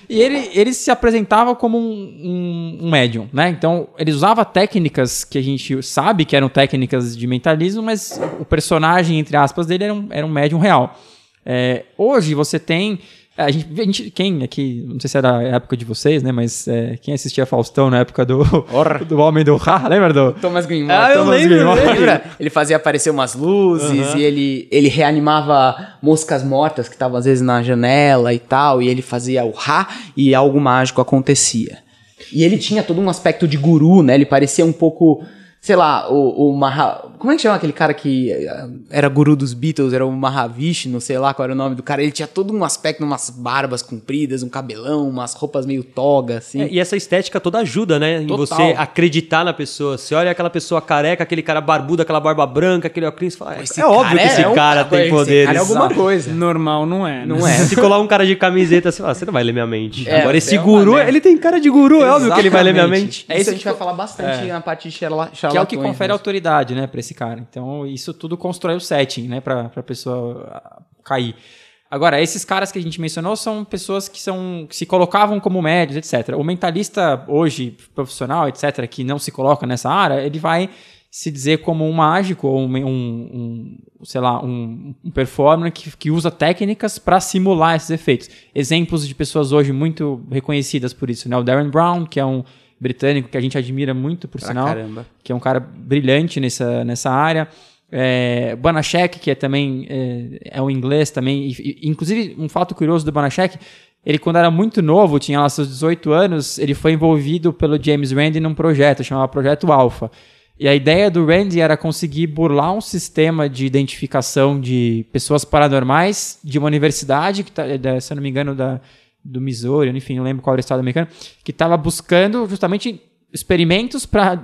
E ele, ele se apresentava como um, um, um médium, né? Então, ele usava técnicas que a gente sabe que eram técnicas de mentalismo, mas o personagem, entre aspas, dele era um, era um médium real. É, hoje você tem. A gente, a gente- quem aqui, não sei se era a época de vocês, né? Mas é, quem assistia Faustão na época do, do Homem do Ra, lembra do? Thomas Green. Ah, eu Thomas lembro. Lembra? Ele fazia aparecer umas luzes e ele, ele reanimava moscas mortas que estavam às vezes na janela e tal, e ele fazia o Ra e algo mágico acontecia. E ele tinha todo um aspecto de guru, né? Ele parecia um pouco, sei lá, o, o Maha... Como é que chama aquele cara que eh, era guru dos Beatles? Era o Mahavishnu, sei lá qual era o nome do cara. Ele tinha todo um aspecto, umas barbas compridas, um cabelão, umas roupas meio toga, assim. É, e essa estética toda ajuda, né? Em Total. você acreditar na pessoa. Você olha aquela pessoa careca, aquele cara barbudo, aquela barba branca, aquele óculos, você fala, é, Esse é óbvio que esse é um- cara tem esse poderes. cara é alguma coisa. Normal não é. Não né? é. Se colar um cara de camiseta, você fala, você não vai ler minha mente. É, Agora, esse é guru, ele tem cara de guru, é óbvio que ele vai ler minha Exatamente. mente. É É isso isso a gente que vai eu- falar bastante na parte de charla- Que é o que confere né? autoridade, né, pra esse cara. Então, isso tudo constrói o setting, né, pra, pra pessoa ah, cair. Agora, esses caras que a gente mencionou são pessoas que, são, que se colocavam como médios, etc. O mentalista hoje, profissional, etc., que não se coloca nessa área, ele vai se dizer como um mágico ou um, um- um, sei lá, um, um performer que, que usa técnicas para simular esses efeitos. Exemplos de pessoas hoje muito reconhecidas por isso, né? O Darren Brown, que é um britânico que a gente admira muito, por sinal caramba. que é um cara brilhante nessa, nessa área. É, Banachek, que é também é, é um inglês também. E, e, inclusive, um fato curioso do Banachek, ele quando era muito novo, tinha lá seus 18 anos, ele foi envolvido pelo James Randi num projeto, chamado Projeto Alpha. E a ideia do Randi era conseguir burlar um sistema de identificação de pessoas paranormais de uma universidade, que tá, da- se eu não me engano, da, do Missouri, enfim, não lembro qual era o estado americano, que estava buscando justamente experimentos para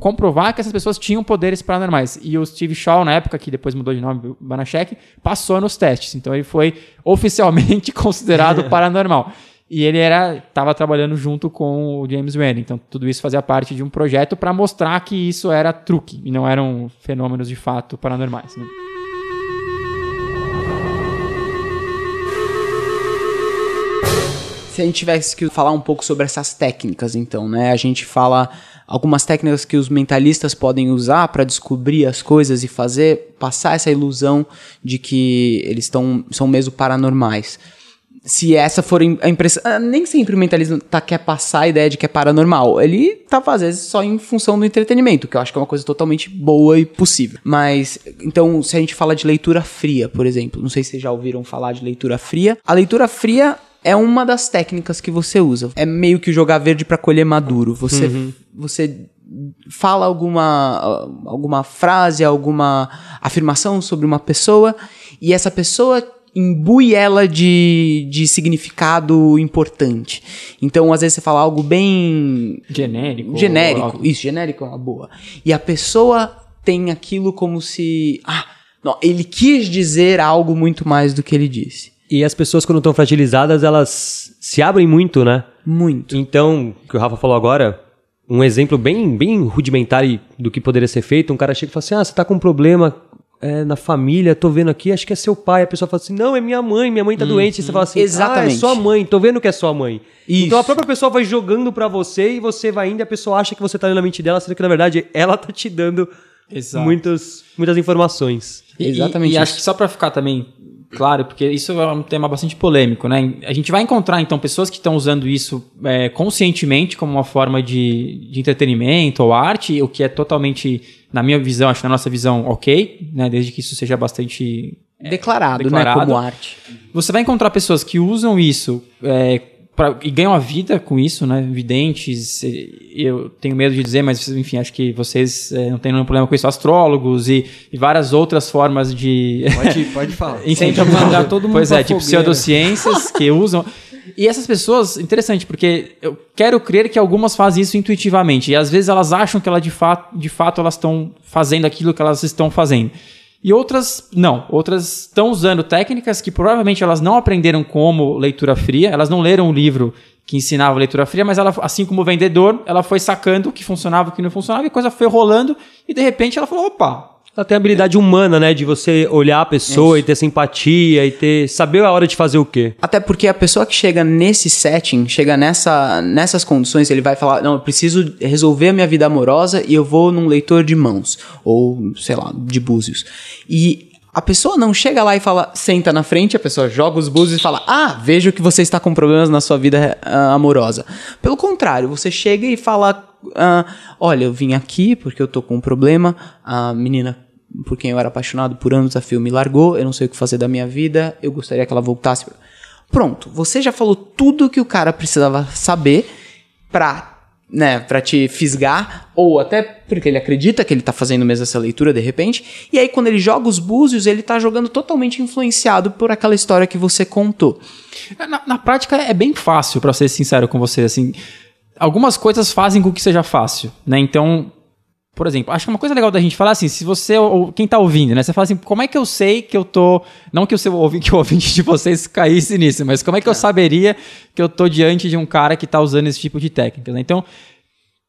comprovar que essas pessoas tinham poderes paranormais. E o Steve Shaw, na época, que depois mudou de nome, Banachek, passou nos testes. Então ele foi oficialmente considerado paranormal. E ele era estava trabalhando junto com o James Randi. Então tudo isso fazia parte de um projeto para mostrar que isso era truque e não eram fenômenos de fato paranormais. Né? Se a gente tivesse que falar um pouco sobre essas técnicas, então, né? A gente fala algumas técnicas que os mentalistas podem usar para descobrir as coisas e fazer passar essa ilusão de que eles estão são mesmo paranormais. Se essa for a impressão. Ah, nem sempre o mentalismo tá, quer passar a ideia de que é paranormal. Ele tá, às vezes, só em função do entretenimento, que eu acho que é uma coisa totalmente boa e possível. Mas, então, se a gente fala de leitura fria, por exemplo, não sei se vocês já ouviram falar de leitura fria. A leitura fria é uma das técnicas que você usa. É meio que jogar verde para colher maduro. Você, uhum. você fala alguma, alguma frase, alguma afirmação sobre uma pessoa e essa pessoa imbui ela de, de significado importante. Então, às vezes você fala algo bem genérico. Genérico, isso, genérico é uma boa. E a pessoa tem aquilo como se, ah, não, ele quis dizer algo muito mais do que ele disse. E as pessoas, quando estão fragilizadas, elas se abrem muito, né? Muito. Então, o que o Rafa falou agora, um exemplo bem, bem rudimentar do que poderia ser feito, um cara chega e fala assim, ah, você tá com um problema é, na família, tô vendo aqui, acho que é seu pai. A pessoa fala assim, não, é minha mãe, minha mãe tá doente. E você fala assim, Exatamente. ah, é sua mãe, tô vendo que é sua mãe. Isso. Então a própria pessoa vai jogando para você e você vai indo e a pessoa acha que você tá lendo a mente dela, sendo que na verdade ela tá te dando muitas, muitas informações. E, Exatamente. E, e acho que só para ficar também Claro, porque isso é um tema bastante polêmico, né? A gente vai encontrar, então, pessoas que estão usando isso é, conscientemente como uma forma de, de entretenimento ou arte, o que é totalmente, na minha visão, acho que na nossa visão, ok, né? Desde que isso seja bastante... É, declarado, declarado, né? Como arte. Você vai encontrar pessoas que usam isso é, pra, e ganham a vida com isso, né? Videntes, eu tenho medo de dizer, mas enfim, acho que vocês é, não têm nenhum problema com isso. Astrólogos e, e várias outras formas de. Pode, pode falar. Mandar todo mundo Pois é, tipo pseudociências que usam. E essas pessoas, interessante, porque eu quero crer que algumas fazem isso intuitivamente. E às vezes elas acham que ela de fato, de fato elas estão fazendo aquilo que elas estão fazendo. E outras não. Outras estão usando técnicas que provavelmente elas não aprenderam como leitura fria, elas não leram o livro que ensinava leitura fria, mas ela, assim como o vendedor, ela foi sacando o que funcionava o que não funcionava, e a coisa foi rolando, e de repente ela falou: opa, ela tem a habilidade humana, né? De você olhar a pessoa Isso. e ter simpatia e ter. saber a hora de fazer o quê. Até porque a pessoa que chega nesse setting, chega nessa, nessas condições, ele vai falar: não, eu preciso resolver a minha vida amorosa e eu vou num leitor de mãos. Ou, sei lá, de búzios. E a pessoa não chega lá e fala, senta na frente, a pessoa joga os búzios e fala, ah, vejo que você está com problemas na sua vida uh, amorosa. Pelo contrário, você chega e fala, uh, olha, eu vim aqui porque eu tô com um problema, a menina por quem eu era apaixonado por anos a fio me largou, eu não sei o que fazer da minha vida, eu gostaria que ela voltasse. Pronto, você já falou tudo que o cara precisava saber pra né, para te fisgar, ou até porque ele acredita que ele tá fazendo mesmo essa leitura de repente, e aí quando ele joga os búzios, ele tá jogando totalmente influenciado por aquela história que você contou. É, na, na prática é bem fácil, para ser sincero com você, assim, algumas coisas fazem com que seja fácil, né, então... Por exemplo, acho que uma coisa legal da gente falar assim, se você, ou quem tá ouvindo, né? Você fala assim, como é que eu sei que eu tô. Não que o seu ouvinte, que o ouvinte de vocês caísse nisso, mas como é que eu saberia que eu tô diante de um cara que tá usando esse tipo de técnica? Né? Então,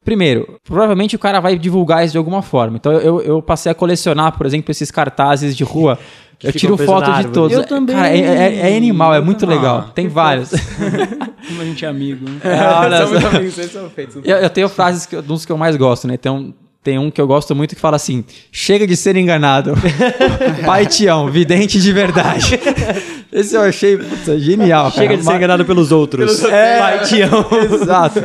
Primeiro, provavelmente o cara vai divulgar isso de alguma forma. Então eu, eu passei a colecionar, por exemplo, esses cartazes de rua. eu tiro foto de todos. Eu também. Cara, é, é, é animal, é muito legal. Tem vários. Como a gente é amigo. Né? É, olha só. amigos, são feitos. Eu, eu tenho frases que, dos que eu mais gosto, né? Então, tem um que eu gosto muito que fala assim: chega de ser enganado. Pai Tião, vidente de verdade. Esse eu achei puta, genial. Chega cara. de ser enganado pelos outros. Pelos é, Pai Tião. Exato.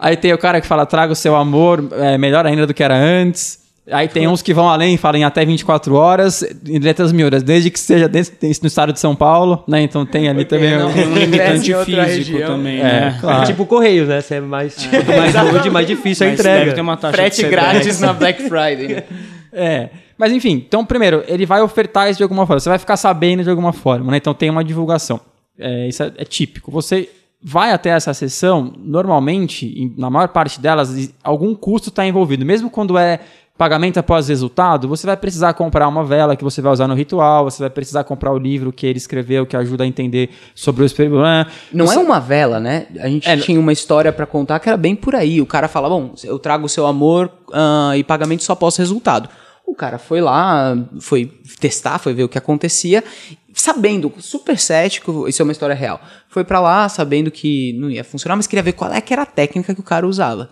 Aí tem o cara que fala: traga o seu amor, é, melhor ainda do que era antes. Aí tem uns que vão além, falam em até 24 horas, em letras miúdas, desde que seja dentro, no estado de São Paulo, né? Então tem ali também não, um limitante físico região. também, é, né? Claro. É tipo Correios, né? Você é mais, é. mais rude, mais difícil a entrega. Deve ter uma taxa Frete grátis na Black Friday. é. Mas enfim, então primeiro, ele vai ofertar isso de alguma forma. Você vai ficar sabendo de alguma forma, né? Então tem uma divulgação. É, isso é, é típico. Você vai até essa sessão, normalmente, em- na maior parte delas, algum custo está envolvido. Mesmo quando é pagamento após resultado, você vai precisar comprar uma vela que você vai usar no ritual, você vai precisar comprar o livro que ele escreveu, que ajuda a entender sobre o experimento. Não é uma vela, né? A gente É, tinha uma história pra contar que era bem por aí. O cara fala, bom, eu trago o seu amor ah, e pagamento só após resultado. O cara foi lá, foi testar, foi ver o que acontecia, sabendo, super cético, isso é uma história real. Foi pra lá sabendo que não ia funcionar, mas queria ver qual é que era a técnica que o cara usava.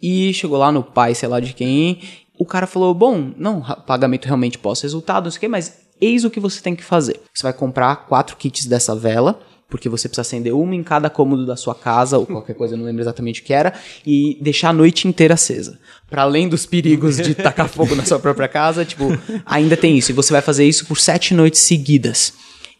E chegou lá no pai, sei lá de quem, o cara falou: Bom, não, pagamento realmente pós-resultado, não sei o quê, mas eis o que você tem que fazer. Você vai comprar quatro kits dessa vela, porque você precisa acender uma em cada cômodo da sua casa, ou qualquer coisa, eu não lembro exatamente o que era, e deixar a noite inteira acesa. Para além dos perigos de tacar fogo na sua própria casa, tipo, ainda tem isso. E você vai fazer isso por sete noites seguidas.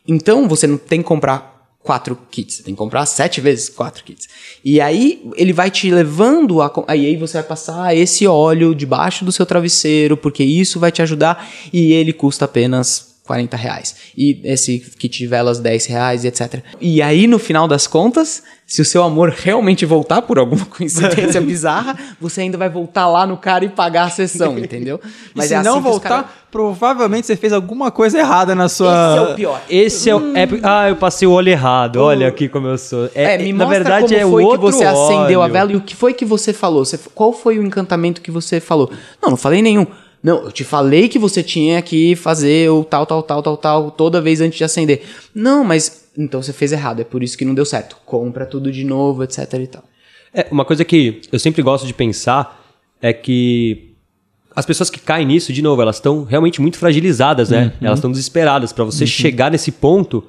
Então, você não tem que comprar quatro kits. Você tem que comprar sete vezes quatro kits. E aí ele vai te levando a. aí você vai passar esse óleo debaixo do seu travesseiro, porque isso vai te ajudar. E ele custa apenas 40 reais. E esse kit de velas, 10 reais, etc. E aí, no final das contas, se o seu amor realmente voltar por alguma coincidência bizarra, você ainda vai voltar lá no cara e pagar a sessão, entendeu? e se é não assim os voltar, cara- provavelmente você fez alguma coisa errada na Esse sua... é o pior. Esse é o. é- ah, eu passei o olho errado. Olha aqui como eu sou. É, me na verdade como é o foi outro que você acendeu a vela e o que foi que você falou. Você- qual foi o encantamento que você falou? Não, não falei nenhum. Não, eu te falei que você tinha que fazer o tal, tal, tal, tal, tal, toda vez antes de acender. Não, mas então você fez errado, é por isso que não deu certo. Compra tudo de novo, etc e tal. É, uma coisa que eu sempre gosto de pensar é que as pessoas que caem nisso, de novo, elas estão realmente muito fragilizadas, né? Elas estão desesperadas para você chegar nesse ponto.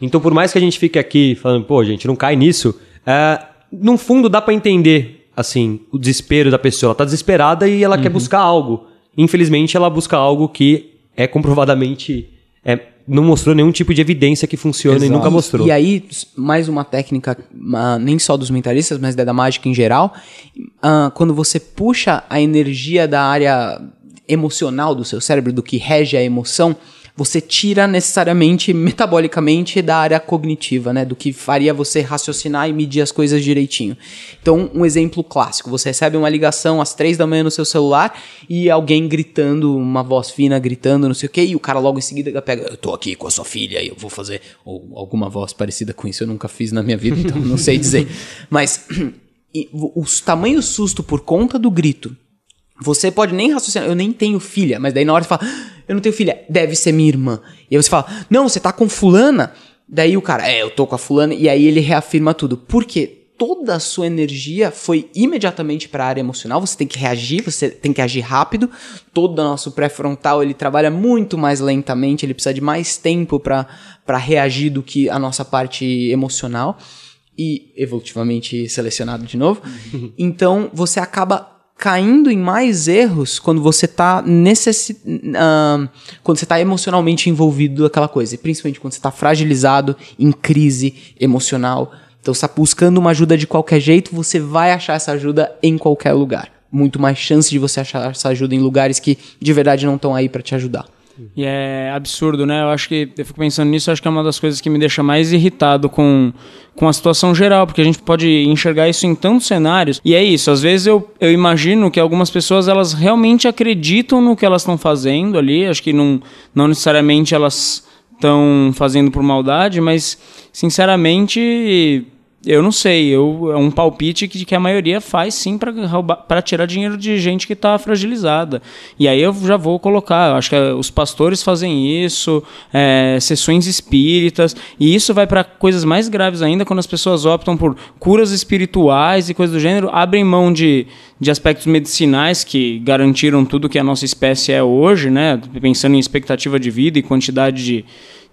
Então, por mais que a gente fique aqui falando, pô, gente, não cai nisso, é, no fundo dá para entender, assim, o desespero da pessoa. Ela tá desesperada e ela quer buscar algo. Infelizmente, ela busca algo que é comprovadamente. é, não mostrou nenhum tipo de evidência que funciona e Exato. nunca mostrou. E aí, mais uma técnica, ah, nem só dos mentalistas, mas da da mágica em geral, ah, quando você puxa a energia da área emocional do seu cérebro, do que rege a emoção, você tira necessariamente, metabolicamente, da área cognitiva, né? Do que faria você raciocinar e medir as coisas direitinho. Então, um exemplo clássico: você recebe uma ligação às três da manhã no seu celular e alguém gritando, uma voz fina gritando, não sei o quê, e o cara logo em seguida pega, eu tô aqui com a sua filha e eu vou fazer, ou alguma voz parecida com isso, eu nunca fiz na minha vida, então não sei dizer. Mas o tamanho susto por conta do grito você pode nem raciocinar, eu nem tenho filha, mas daí na hora você fala, "Ah, eu não tenho filha, deve ser minha irmã. E aí você fala, não, você tá com fulana. Daí o cara, é, eu tô com a fulana, e aí ele reafirma tudo. Por quê? Toda a sua energia foi imediatamente para a área emocional, você tem que reagir, você tem que agir rápido. Todo o nosso pré-frontal, ele trabalha muito mais lentamente, ele precisa de mais tempo para reagir do que a nossa parte emocional e evolutivamente selecionado de novo. então você acaba caindo em mais erros quando você tá necessi ah, quando você tá emocionalmente envolvido naquela coisa, e principalmente quando você tá fragilizado, em crise emocional. Então você tá buscando uma ajuda de qualquer jeito, você vai achar essa ajuda em qualquer lugar. Muito mais chance de você achar essa ajuda em lugares que de verdade não estão aí para te ajudar. E é absurdo, né? Eu acho que, eu fico pensando nisso, acho que é uma das coisas que me deixa mais irritado com, com a situação geral, porque a gente pode enxergar isso em tantos cenários. E é isso, às vezes eu, eu imagino que algumas pessoas, elas realmente acreditam no que elas estão fazendo ali, acho que não, não necessariamente elas estão fazendo por maldade, mas, sinceramente... Eu não sei, eu, é um palpite que, que a maioria faz sim para tirar dinheiro de gente que está fragilizada. E aí eu já vou colocar, acho que é, os pastores fazem isso, é, sessões espíritas, e isso vai para coisas mais graves ainda quando as pessoas optam por curas espirituais e coisas do gênero, abrem mão de, de aspectos medicinais que garantiram tudo que a nossa espécie é hoje, né? Pensando em expectativa de vida e quantidade de,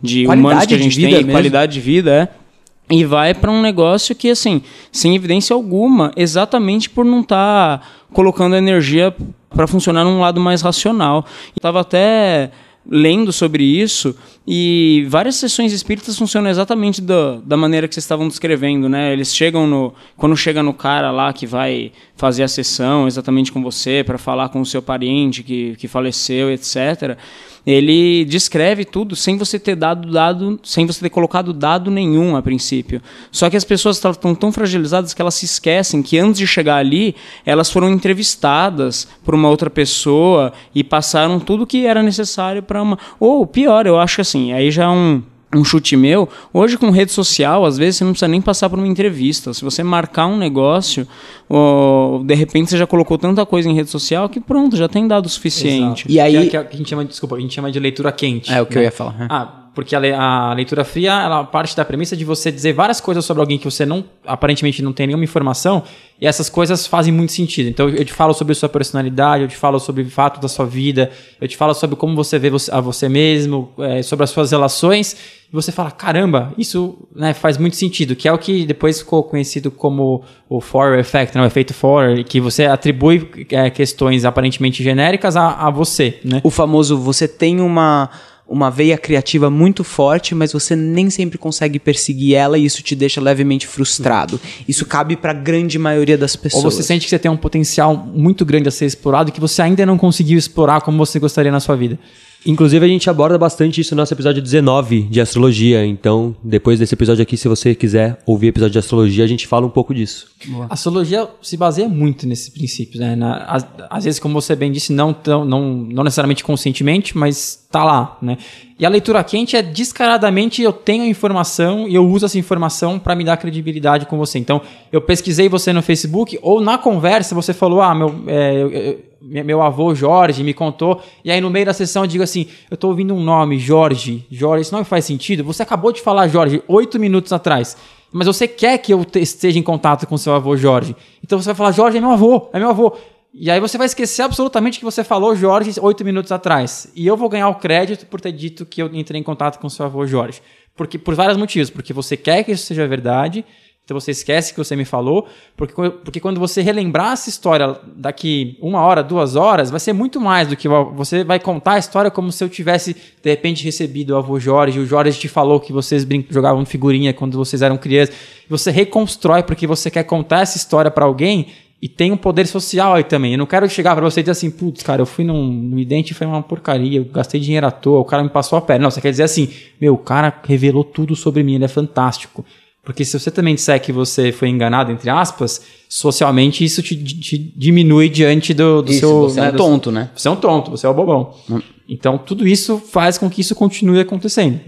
de humanos que a gente tem, e mesmo. qualidade de vida, é. E vai para um negócio que, assim, sem evidência alguma, exatamente por não estar colocando a energia para funcionar num lado mais racional. Estava até lendo sobre isso e várias sessões espíritas funcionam exatamente da, da maneira que vocês estavam descrevendo, né? Eles chegam no quando chega no cara lá que vai fazer a sessão exatamente com você para falar com o seu parente que, que faleceu, etc. ele descreve tudo sem você ter dado dado, sem você ter colocado dado nenhum a princípio. Só que as pessoas estão tão fragilizadas que elas se esquecem que antes de chegar ali, elas foram entrevistadas por uma outra pessoa e passaram tudo que era necessário para uma. Ou pior, eu acho que assim, aí já é um um chute meu, hoje com rede social, às vezes você não precisa nem passar por uma entrevista. Se você marcar um negócio, ou, de repente você já colocou tanta coisa em rede social que pronto, já tem dado o suficiente. Exato. E aí. Que, é, que, a gente chama, desculpa, a gente chama de leitura quente. É o que né? eu ia falar. Ah, porque a, leitura fria, ela parte da premissa de você dizer várias coisas sobre alguém que você não aparentemente não tem nenhuma informação, e essas coisas fazem muito sentido. Então eu te falo sobre sua personalidade, eu te falo sobre o fato da sua vida, eu te falo sobre como você vê você, a você mesmo, é, sobre as suas relações, e você fala, caramba, isso né, faz muito sentido, que é o que depois ficou conhecido como o Forer Effect, né, o efeito Forer, que você atribui é, questões aparentemente genéricas a, a você. Né? O famoso, você tem uma uma veia criativa muito forte, mas você nem sempre consegue perseguir ela e isso te deixa levemente frustrado. Isso cabe para a grande maioria das pessoas. Ou você sente que você tem um potencial muito grande a ser explorado que você ainda não conseguiu explorar como você gostaria na sua vida. Inclusive, a gente aborda bastante isso no nosso episódio 19 de astrologia. Então, depois desse episódio aqui, se você quiser ouvir episódio de astrologia, a gente fala um pouco disso. Boa. A astrologia se baseia muito nesses princípios, né? Na, às, às, vezes, como você bem disse, não, tão, não, não necessariamente conscientemente, mas tá lá, né? E a leitura quente é descaradamente eu tenho a informação e eu uso essa informação para me dar credibilidade com você. Então, eu pesquisei você no Facebook ou na conversa você falou, ah, meu, é, eu, eu, meu avô Jorge me contou, e aí no meio da sessão eu digo assim: eu estou ouvindo um nome, Jorge, Jorge, isso não faz sentido. Você acabou de falar Jorge oito minutos atrás, mas você quer que eu esteja em contato com seu avô Jorge. Então você vai falar: Jorge é meu avô, é meu avô. E aí você vai esquecer absolutamente que você falou Jorge oito minutos atrás. E eu vou ganhar o crédito por ter dito que eu entrei em contato com seu avô Jorge. Porque, por vários motivos. Porque você quer que isso seja verdade então você esquece que você me falou, porque, porque quando você relembrar essa história daqui uma hora, duas horas, vai ser muito mais do que você vai contar a história como se eu tivesse de repente recebido o avô Jorge, o Jorge te falou que vocês jogavam figurinha quando vocês eram crianças. Você reconstrói porque você quer contar essa história para alguém e tem um poder social aí também. Eu não quero chegar para você e dizer assim, putz, cara, eu fui num, num idente e foi uma porcaria, eu gastei dinheiro à toa, o cara me passou a perna. Não, você quer dizer assim, meu, o cara revelou tudo sobre mim, ele é fantástico. Porque se você também disser que você foi enganado, entre aspas, socialmente isso te, te diminui diante do, do isso, seu. Você né, é um tonto, né? Você é um tonto, você é o bobão. Hum. Então tudo isso faz com que isso continue acontecendo.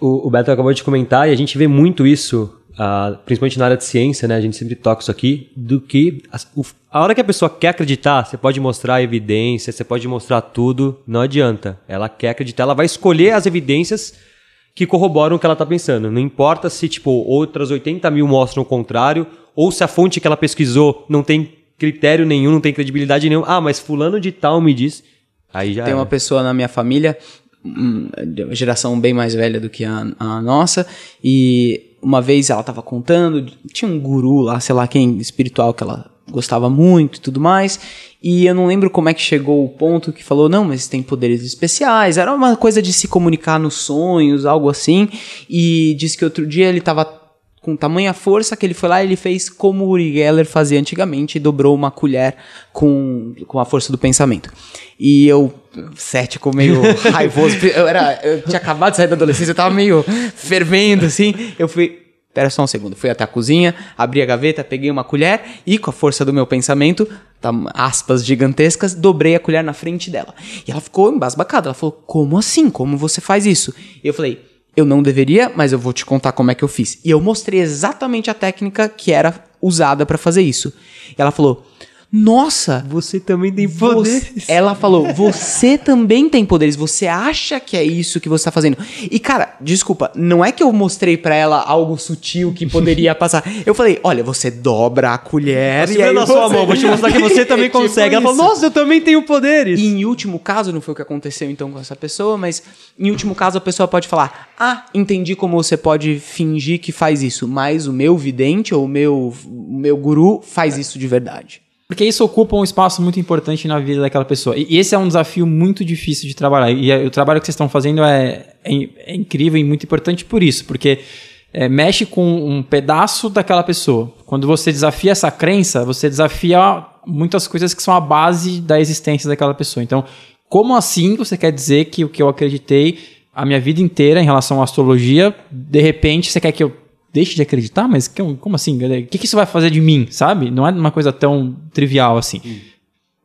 O, o Beto acabou de comentar e a gente vê muito isso, uh, principalmente na área de ciência, né? A gente sempre toca isso aqui, do que a, a hora que a pessoa quer acreditar, você pode mostrar evidência, você pode mostrar tudo, não adianta. Ela quer acreditar, ela vai escolher as evidências que corroboram o que ela está pensando. Não importa se, tipo, outras 80 mil mostram o contrário, ou se a fonte que ela pesquisou não tem critério nenhum, não tem credibilidade nenhuma. Ah, mas fulano de tal me diz. Aí já Tem uma pessoa na minha família, hum, geração bem mais velha do que a, a nossa, e uma vez ela estava contando, tinha um guru lá, sei lá quem, espiritual que ela gostava muito e tudo mais. E eu não lembro como é que chegou o ponto que falou, não, mas tem poderes especiais. Era uma coisa de se comunicar nos sonhos, algo assim. E disse que outro dia ele estava com tamanha força que ele foi lá ele fez como o Uri Geller fazia antigamente e dobrou uma colher com, com a força do pensamento. E eu, cético, meio raivoso, eu, era, eu tinha acabado de sair da adolescência, eu tava meio fervendo, assim. Eu fui, Pera só um segundo. Fui até a cozinha, abri a gaveta, peguei uma colher e, com a força do meu pensamento, tá, aspas gigantescas, dobrei a colher na frente dela. E ela ficou embasbacada. Ela falou: Como assim? Como você faz isso? E eu falei: Eu não deveria, mas eu vou te contar como é que eu fiz. E eu mostrei exatamente a técnica que era usada para fazer isso. E ela falou: nossa, você também tem poderes. Ela falou, você também tem poderes. Você acha que é isso que você tá fazendo? E cara, desculpa, não é que eu mostrei para ela algo sutil que poderia passar. Eu falei, olha, você dobra a colher e aí na você... sua mão, vou te mostrar que você também tipo consegue. Ela falou, nossa, eu também tenho poderes. E em último caso, não foi o que aconteceu então com essa pessoa, mas em último caso a pessoa pode falar, ah, entendi como você pode fingir que faz isso, mas o meu vidente ou o meu, o meu guru faz isso de verdade. Porque isso ocupa um espaço muito importante na vida daquela pessoa. E esse é um desafio muito difícil de trabalhar. E o trabalho que vocês estão fazendo é, é, é incrível e muito importante por isso, porque é, mexe com um pedaço daquela pessoa. Quando você desafia essa crença, você desafia muitas coisas que são a base da existência daquela pessoa. Então, como assim você quer dizer que o que eu acreditei a minha vida inteira em relação à astrologia, de repente você quer que eu deixe de acreditar? Mas como assim? O que, que isso vai fazer de mim, sabe? Não é uma coisa tão trivial assim.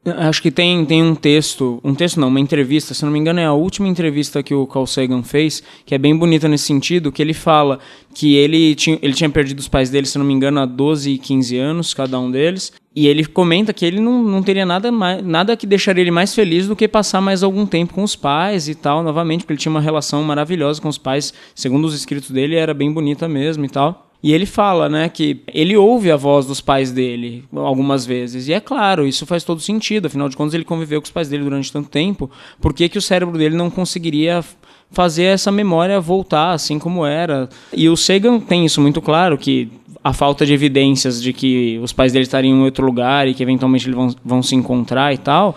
Acho que tem, tem um texto, um texto não, uma entrevista, se não me engano é a última entrevista que o Carl Sagan fez, que é bem bonita nesse sentido, que ele fala que ele tinha, ele tinha perdido os pais dele, se não me engano, há 12 e 15 anos, cada um deles, e ele comenta que ele não, não teria nada, mais, nada que deixaria ele mais feliz do que passar mais algum tempo com os pais e tal, novamente, porque ele tinha uma relação maravilhosa com os pais, segundo os escritos dele, era bem bonita mesmo e tal. E ele fala, né, que ele ouve a voz dos pais dele algumas vezes. E é claro, isso faz todo sentido. Afinal de contas, ele conviveu com os pais dele durante tanto tempo. Por que, que o cérebro dele não conseguiria fazer essa memória voltar assim como era? E o Sagan tem isso muito claro, que a falta de evidências de que os pais dele estariam em outro lugar e que eventualmente eles vão, vão se encontrar e tal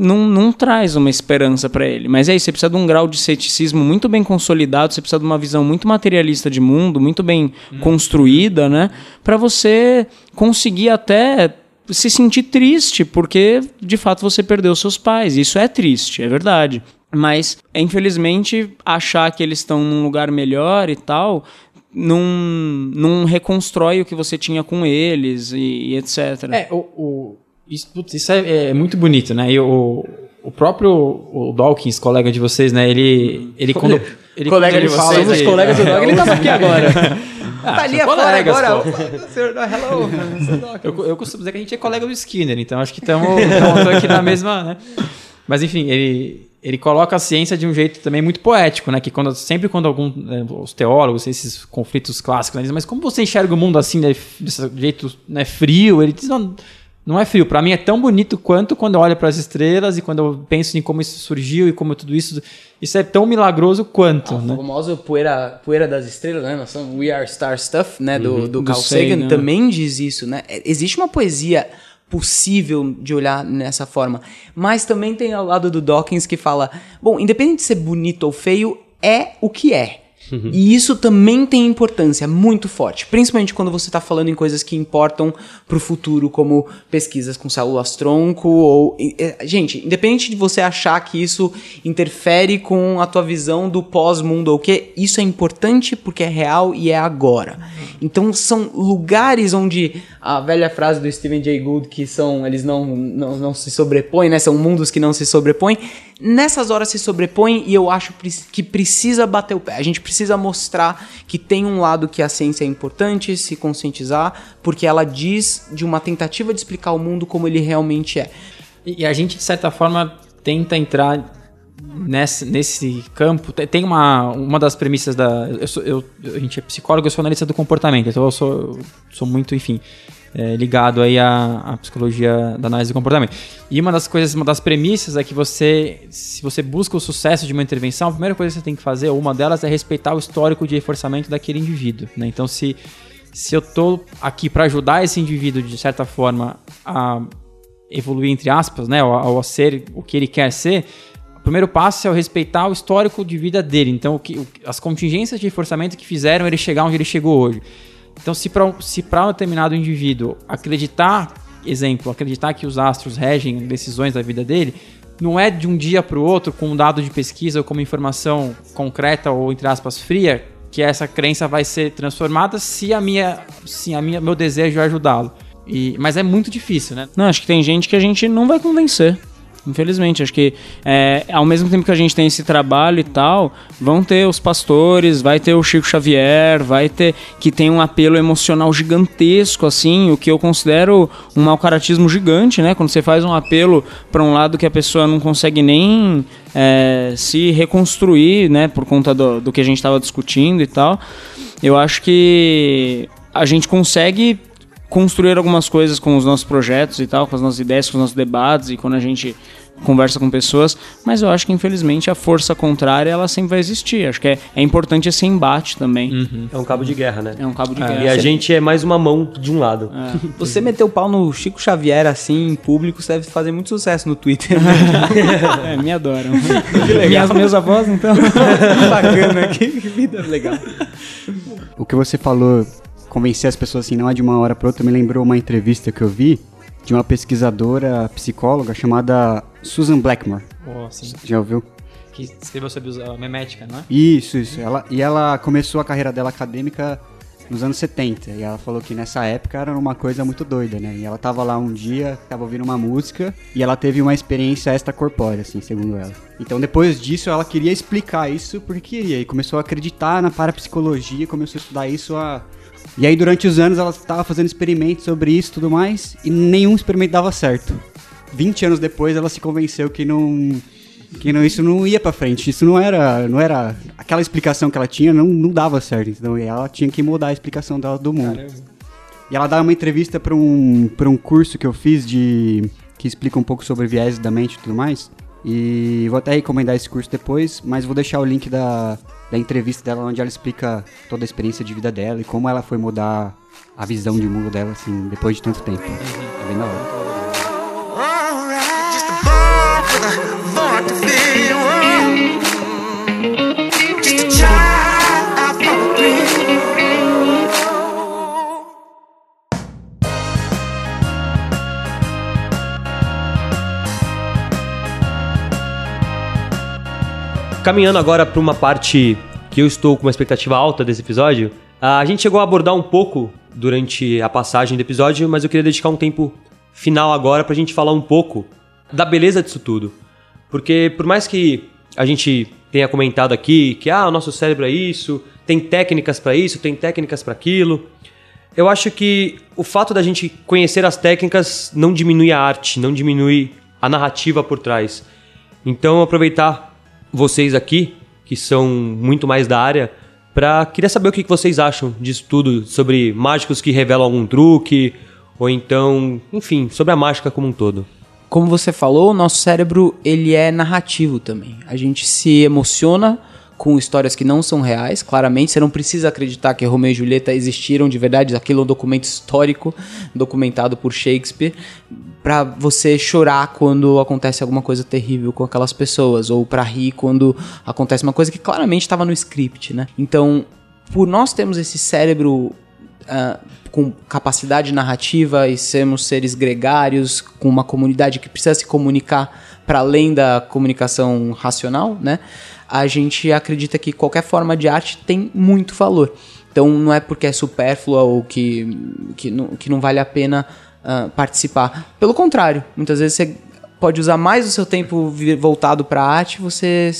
não, não traz uma esperança para ele. Mas é isso, você precisa de um grau de ceticismo muito bem consolidado, você precisa de uma visão muito materialista de mundo, muito bem hum. construída, né? Para você conseguir até se sentir triste, porque de fato você perdeu seus pais. Isso é triste, é verdade. Mas, infelizmente, achar que eles estão num lugar melhor e tal, não, não reconstrói o que você tinha com eles e, e etc. É, o, o isso, putz, isso é, é, muito bonito, né? E o, o próprio o Dawkins, colega de vocês, né? Ele, ele quando. Ele, colega quando ele de vocês, fala, somos colegas do Dawkins, ele tava aqui agora. Ah, tá ali fora agora. Hello. eu, eu costumo dizer que a gente é colega do Skinner, então acho que estamos aqui na mesma, né? Mas enfim, ele, ele coloca a ciência de um jeito também muito poético, né? Que quando, sempre quando algum, né, os teólogos, esses conflitos clássicos, né, dizem, mas como você enxerga o mundo assim, né, desse jeito né, frio? Ele diz, não, não é frio. Para mim é tão bonito quanto quando eu olho para as estrelas e quando eu penso em como isso surgiu e como tudo isso. Isso é tão milagroso quanto. Né? famosa poeira, poeira das estrelas, né? Somos We Are Star Stuff, né? Do, uhum. do, do Carl Sagan né? também diz isso, né? É, existe uma poesia possível de olhar nessa forma. Mas também tem ao lado do Dawkins que fala: bom, independente de ser bonito ou feio, é o que é. Uhum. E isso também tem importância muito forte, principalmente quando você está falando em coisas que importam para o futuro, como pesquisas com células-tronco ou gente, independente de você achar que isso interfere com a tua visão do pós-mundo ou o que, isso é importante porque é real e é agora. Então são lugares onde a velha frase do Stephen Jay Gould que são eles não não, não se sobrepõem, né? São mundos que não se sobrepõem nessas horas se sobrepõe e eu acho que precisa bater o pé. A gente precisa mostrar que tem um lado que a ciência é importante, se conscientizar, porque ela diz de uma tentativa de explicar o mundo como ele realmente é. E a gente, de certa forma, tenta entrar nesse, nesse campo. Tem uma, uma das premissas da. Eu sou, eu, a gente é psicólogo, eu sou analista do comportamento, então eu sou, eu sou muito, enfim é, ligado aí à, à, psicologia da análise do comportamento. E uma das coisas, uma das premissas é que você, se você busca o sucesso de uma intervenção, a primeira coisa que você tem que fazer, ou uma delas, é respeitar o histórico de reforçamento daquele indivíduo. Né? Então, se, se eu estou aqui para ajudar esse indivíduo, de certa forma, a evoluir, entre aspas, né, ao, ao ser o que ele quer ser, o primeiro passo é eu respeitar o histórico de vida dele. Então, o que, o, as contingências de reforçamento que fizeram ele chegar onde ele chegou hoje. Então, se para se um determinado indivíduo acreditar, exemplo, acreditar que os astros regem decisões da vida dele, não é de um dia para o outro, com um dado de pesquisa ou com uma informação concreta ou, entre aspas, fria, que essa crença vai ser transformada se a minha, se a minha meu desejo é ajudá-lo. E, mas é muito difícil, né? Não, acho que tem gente que a gente não vai convencer. Infelizmente, acho que é, ao mesmo tempo que a gente tem esse trabalho e tal, vão ter os pastores, vai ter o Chico Xavier, vai ter que tem um apelo emocional gigantesco, assim, o que eu considero um mau caratismo gigante, né? Quando você faz um apelo para um lado que a pessoa não consegue nem é, se reconstruir, né? Por conta do, do que a gente estava discutindo e tal. Eu acho que a gente consegue construir algumas coisas com os nossos projetos e tal, com as nossas ideias, com os nossos debates e quando a gente conversa com pessoas, mas eu acho que infelizmente a força contrária ela sempre vai existir. Acho que é, é importante esse embate também. Uhum. É um cabo de guerra, né? É um cabo de é. guerra. E a gente é mais uma mão de um lado. É. Você meteu o pau no Chico Xavier assim em público, você deve fazer muito sucesso no Twitter. é, me adoram. Que legal. Minhas, meus avós, então. Bacana, que vida legal. O que você falou convencer as pessoas assim, não é de uma hora para outra, me lembrou uma entrevista que eu vi de uma pesquisadora psicóloga chamada Susan Blackmore. Oh. Já ouviu? Que escreveu sobre a memética, não é? Isso, isso. Ela, e ela começou a carreira dela acadêmica nos anos 70. E ela falou que nessa época era uma coisa muito doida, né? E ela tava lá um dia, tava ouvindo uma música e ela teve uma experiência extracorpórea, assim, segundo ela. Então depois disso ela queria explicar isso porque queria. E começou a acreditar na parapsicologia, começou a estudar isso a. E aí durante os anos ela estava fazendo experimentos sobre isso e tudo mais, e nenhum experimento dava certo. 20 anos depois ela se convenceu que não que não, isso não ia para frente. Isso não era, não era aquela explicação que ela tinha não, não dava certo. Então ela tinha que mudar a explicação dela do mundo. Caramba. E ela dá uma entrevista para um para um curso que eu fiz de que explica um pouco sobre viés da mente e tudo mais. E vou até recomendar esse curso depois, mas vou deixar o link da, da entrevista dela onde ela explica toda a experiência de vida dela e como ela foi mudar a visão de mundo dela assim depois de tanto tempo. É bem da hora. Caminhando agora para uma parte que eu estou com uma expectativa alta desse episódio, a gente chegou a abordar um pouco durante a passagem do episódio, mas eu queria dedicar um tempo final agora para a gente falar um pouco da beleza disso tudo. Porque por mais que a gente tenha comentado aqui que ah, o nosso cérebro é isso, tem técnicas para isso, tem técnicas para aquilo, eu acho que o fato da gente conhecer as técnicas não diminui a arte, não diminui a narrativa por trás. Então, aproveitar vocês aqui, que são muito mais da área, para queria saber o que vocês acham disso tudo, sobre mágicos que revelam algum truque, ou então, enfim, sobre a mágica como um todo como você falou, o nosso cérebro ele é narrativo também. A gente se emociona com histórias que não são reais, claramente. Você não precisa acreditar que Romeu e Julieta existiram de verdade, aquilo é um documento histórico documentado por Shakespeare, para você chorar quando acontece alguma coisa terrível com aquelas pessoas, ou para rir quando acontece uma coisa que claramente estava no script, né? Então, por nós termos esse cérebro uh, com capacidade narrativa e sermos seres gregários, com uma comunidade que precisa se comunicar para além da comunicação racional, né? A gente acredita que qualquer forma de arte tem muito valor. Então não é porque é supérflua ou que, que, não, que não vale a pena uh, participar. Pelo contrário, muitas vezes você pode usar mais o seu tempo voltado para a arte, você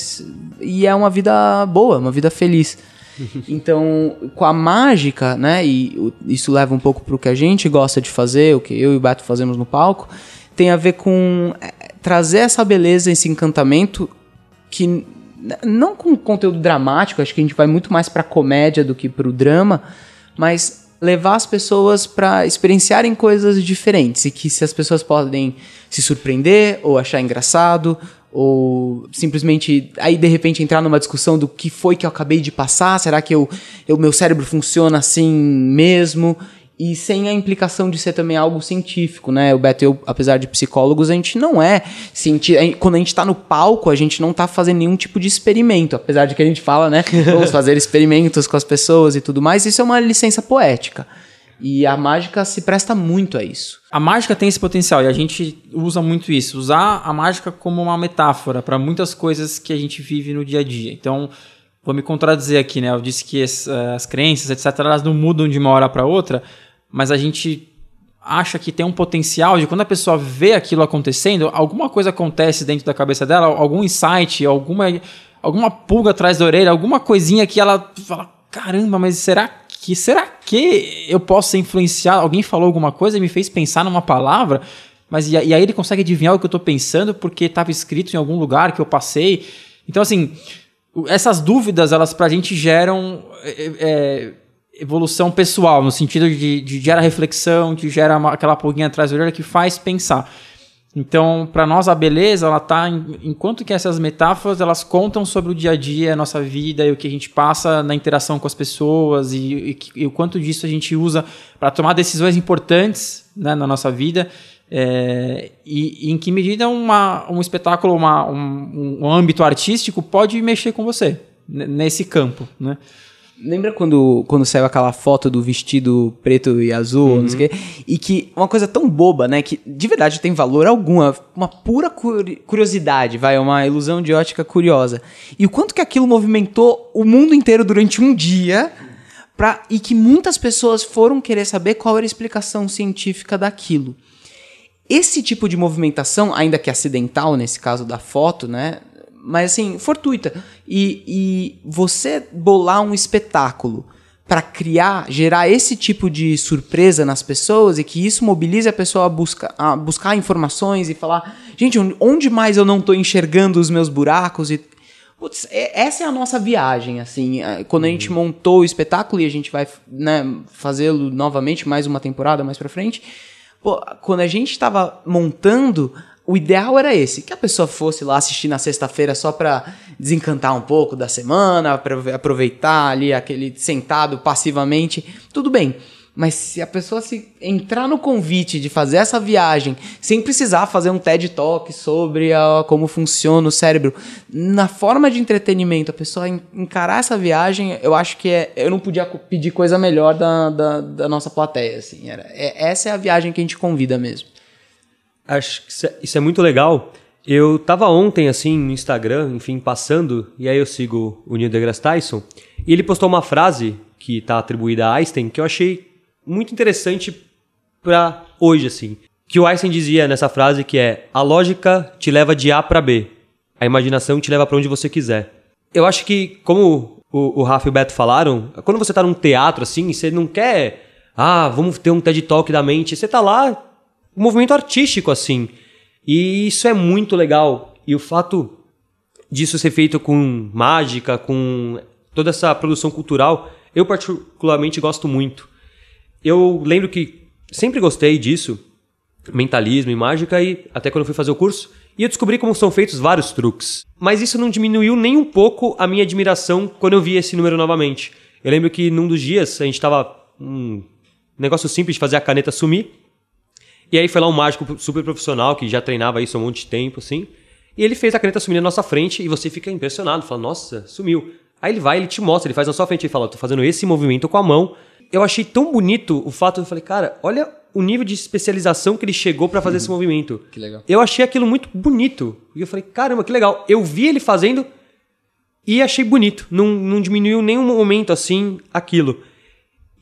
e é uma vida boa, uma vida feliz. Então, com a mágica, né, e isso leva um pouco para o que a gente gosta de fazer, o que eu e o Beto fazemos no palco, tem a ver com é, trazer essa beleza, esse encantamento que não com conteúdo dramático, acho que a gente vai muito mais para comédia do que para o drama, mas levar as pessoas para experienciarem coisas diferentes e que se as pessoas podem se surpreender ou achar engraçado ou simplesmente aí de repente entrar numa discussão do que foi que eu acabei de passar, será que eu, eu meu cérebro funciona assim mesmo? E sem a implicação de ser também algo científico, né? O Beto eu, apesar de psicólogos, a gente não é cientista. Quando a gente está no palco, a gente não está fazendo nenhum tipo de experimento. Apesar de que a gente fala, né? Vamos fazer experimentos com as pessoas e tudo mais. Isso é uma licença poética. E a mágica se presta muito a isso. A mágica tem esse potencial e a gente usa muito isso. Usar a mágica como uma metáfora para muitas coisas que a gente vive no dia a dia. Então, vou me contradizer aqui, né? Eu disse que as, eh, as crenças, etc., elas não mudam de uma hora para outra, mas a gente acha que tem um potencial de quando a pessoa vê aquilo acontecendo, alguma coisa acontece dentro da cabeça dela, algum insight, alguma, alguma pulga atrás da orelha, alguma coisinha que ela fala: caramba, mas será que será que eu posso influenciar? Alguém falou alguma coisa e me fez pensar numa palavra, mas e, aí ele consegue adivinhar o que eu estou pensando porque estava escrito em algum lugar que eu passei. Então, assim, essas dúvidas, elas pra gente geram é, é, evolução pessoal, no sentido de, de gera reflexão, de gera uma, aquela pulguinha atrás da orelha que faz pensar. Então, para nós a beleza, ela tá enquanto que essas metáforas, elas contam sobre o dia a dia, a nossa vida e o que a gente passa na interação com as pessoas e, e, e o quanto disso a gente usa para tomar decisões importantes né, na nossa vida. É, e, e, em que medida uma, um espetáculo, uma, um, um âmbito artístico pode mexer com você nesse campo, né? Lembra quando, quando saiu aquela foto do vestido preto e azul, não sei o quê? E que uma coisa tão boba, né? Que de verdade tem valor alguma. Uma pura curi- curiosidade, vai, uma ilusão de ótica curiosa. E o quanto que aquilo movimentou o mundo inteiro durante um dia. Pra, e que muitas pessoas foram querer saber qual era a explicação científica daquilo. Esse tipo de movimentação, ainda que acidental nesse caso da foto, né? Mas assim, fortuita. E, e você bolar um espetáculo para criar, gerar esse tipo de surpresa nas pessoas e que isso mobilize a pessoa a, busca, a buscar informações e falar: gente, onde- mais eu não estou enxergando os meus buracos? E, Putz, essa é a nossa viagem, assim. é, Quando a gente montou o espetáculo e a gente vai né, fazê-lo novamente, mais uma temporada mais pra frente. Pô, quando a gente tava montando, o ideal era esse: que a pessoa fosse lá assistir na sexta-feira só pra desencantar um pouco da semana, pra aproveitar ali aquele sentado passivamente. Tudo bem. Mas se a pessoa se entrar no convite de fazer essa viagem sem precisar fazer um TED Talk sobre a- como funciona o cérebro, na forma de entretenimento, a pessoa en- encarar essa viagem, eu acho que é, eu não podia pedir coisa melhor da, da, da nossa plateia. Assim, era, é- essa é a viagem que a gente convida mesmo. Acho que isso é, isso é muito legal. Eu tava ontem, assim, no Instagram, enfim, passando, e aí eu sigo o Neil deGrasse Tyson, e ele postou uma frase que tá atribuída a Einstein, que eu achei muito interessante pra hoje, assim. Que o Einstein dizia nessa frase que é a lógica te leva de A pra B, a imaginação te leva pra onde você quiser. Eu acho que, como o, o Rafa e o Beto falaram, quando você tá num teatro, assim, você não quer, ah, vamos ter um TED Talk da mente, você tá lá movimento artístico, assim. E isso é muito legal. E o fato disso ser feito com mágica, com toda essa produção cultural, eu particularmente gosto muito. Eu lembro que sempre gostei disso, mentalismo e mágica, e até quando eu fui fazer o curso, e eu descobri como são feitos vários truques. Mas isso não diminuiu nem um pouco a minha admiração quando eu vi esse número novamente. Eu lembro que num dos dias a gente tava um negócio simples de fazer a caneta sumir. E aí foi lá um mágico super profissional que já treinava isso há um monte de tempo, assim. E ele fez a caneta sumir na nossa frente e você fica impressionado, fala, nossa, sumiu. Aí ele vai, ele te mostra, ele faz na sua frente e fala, tô fazendo esse movimento com a mão. Eu achei tão bonito o fato, eu falei, cara, olha o nível de especialização que ele chegou pra fazer esse movimento. Que legal. Eu achei aquilo muito bonito. E eu falei, caramba, que legal. Eu vi ele fazendo e achei bonito. Não, não diminuiu nenhum momento assim aquilo.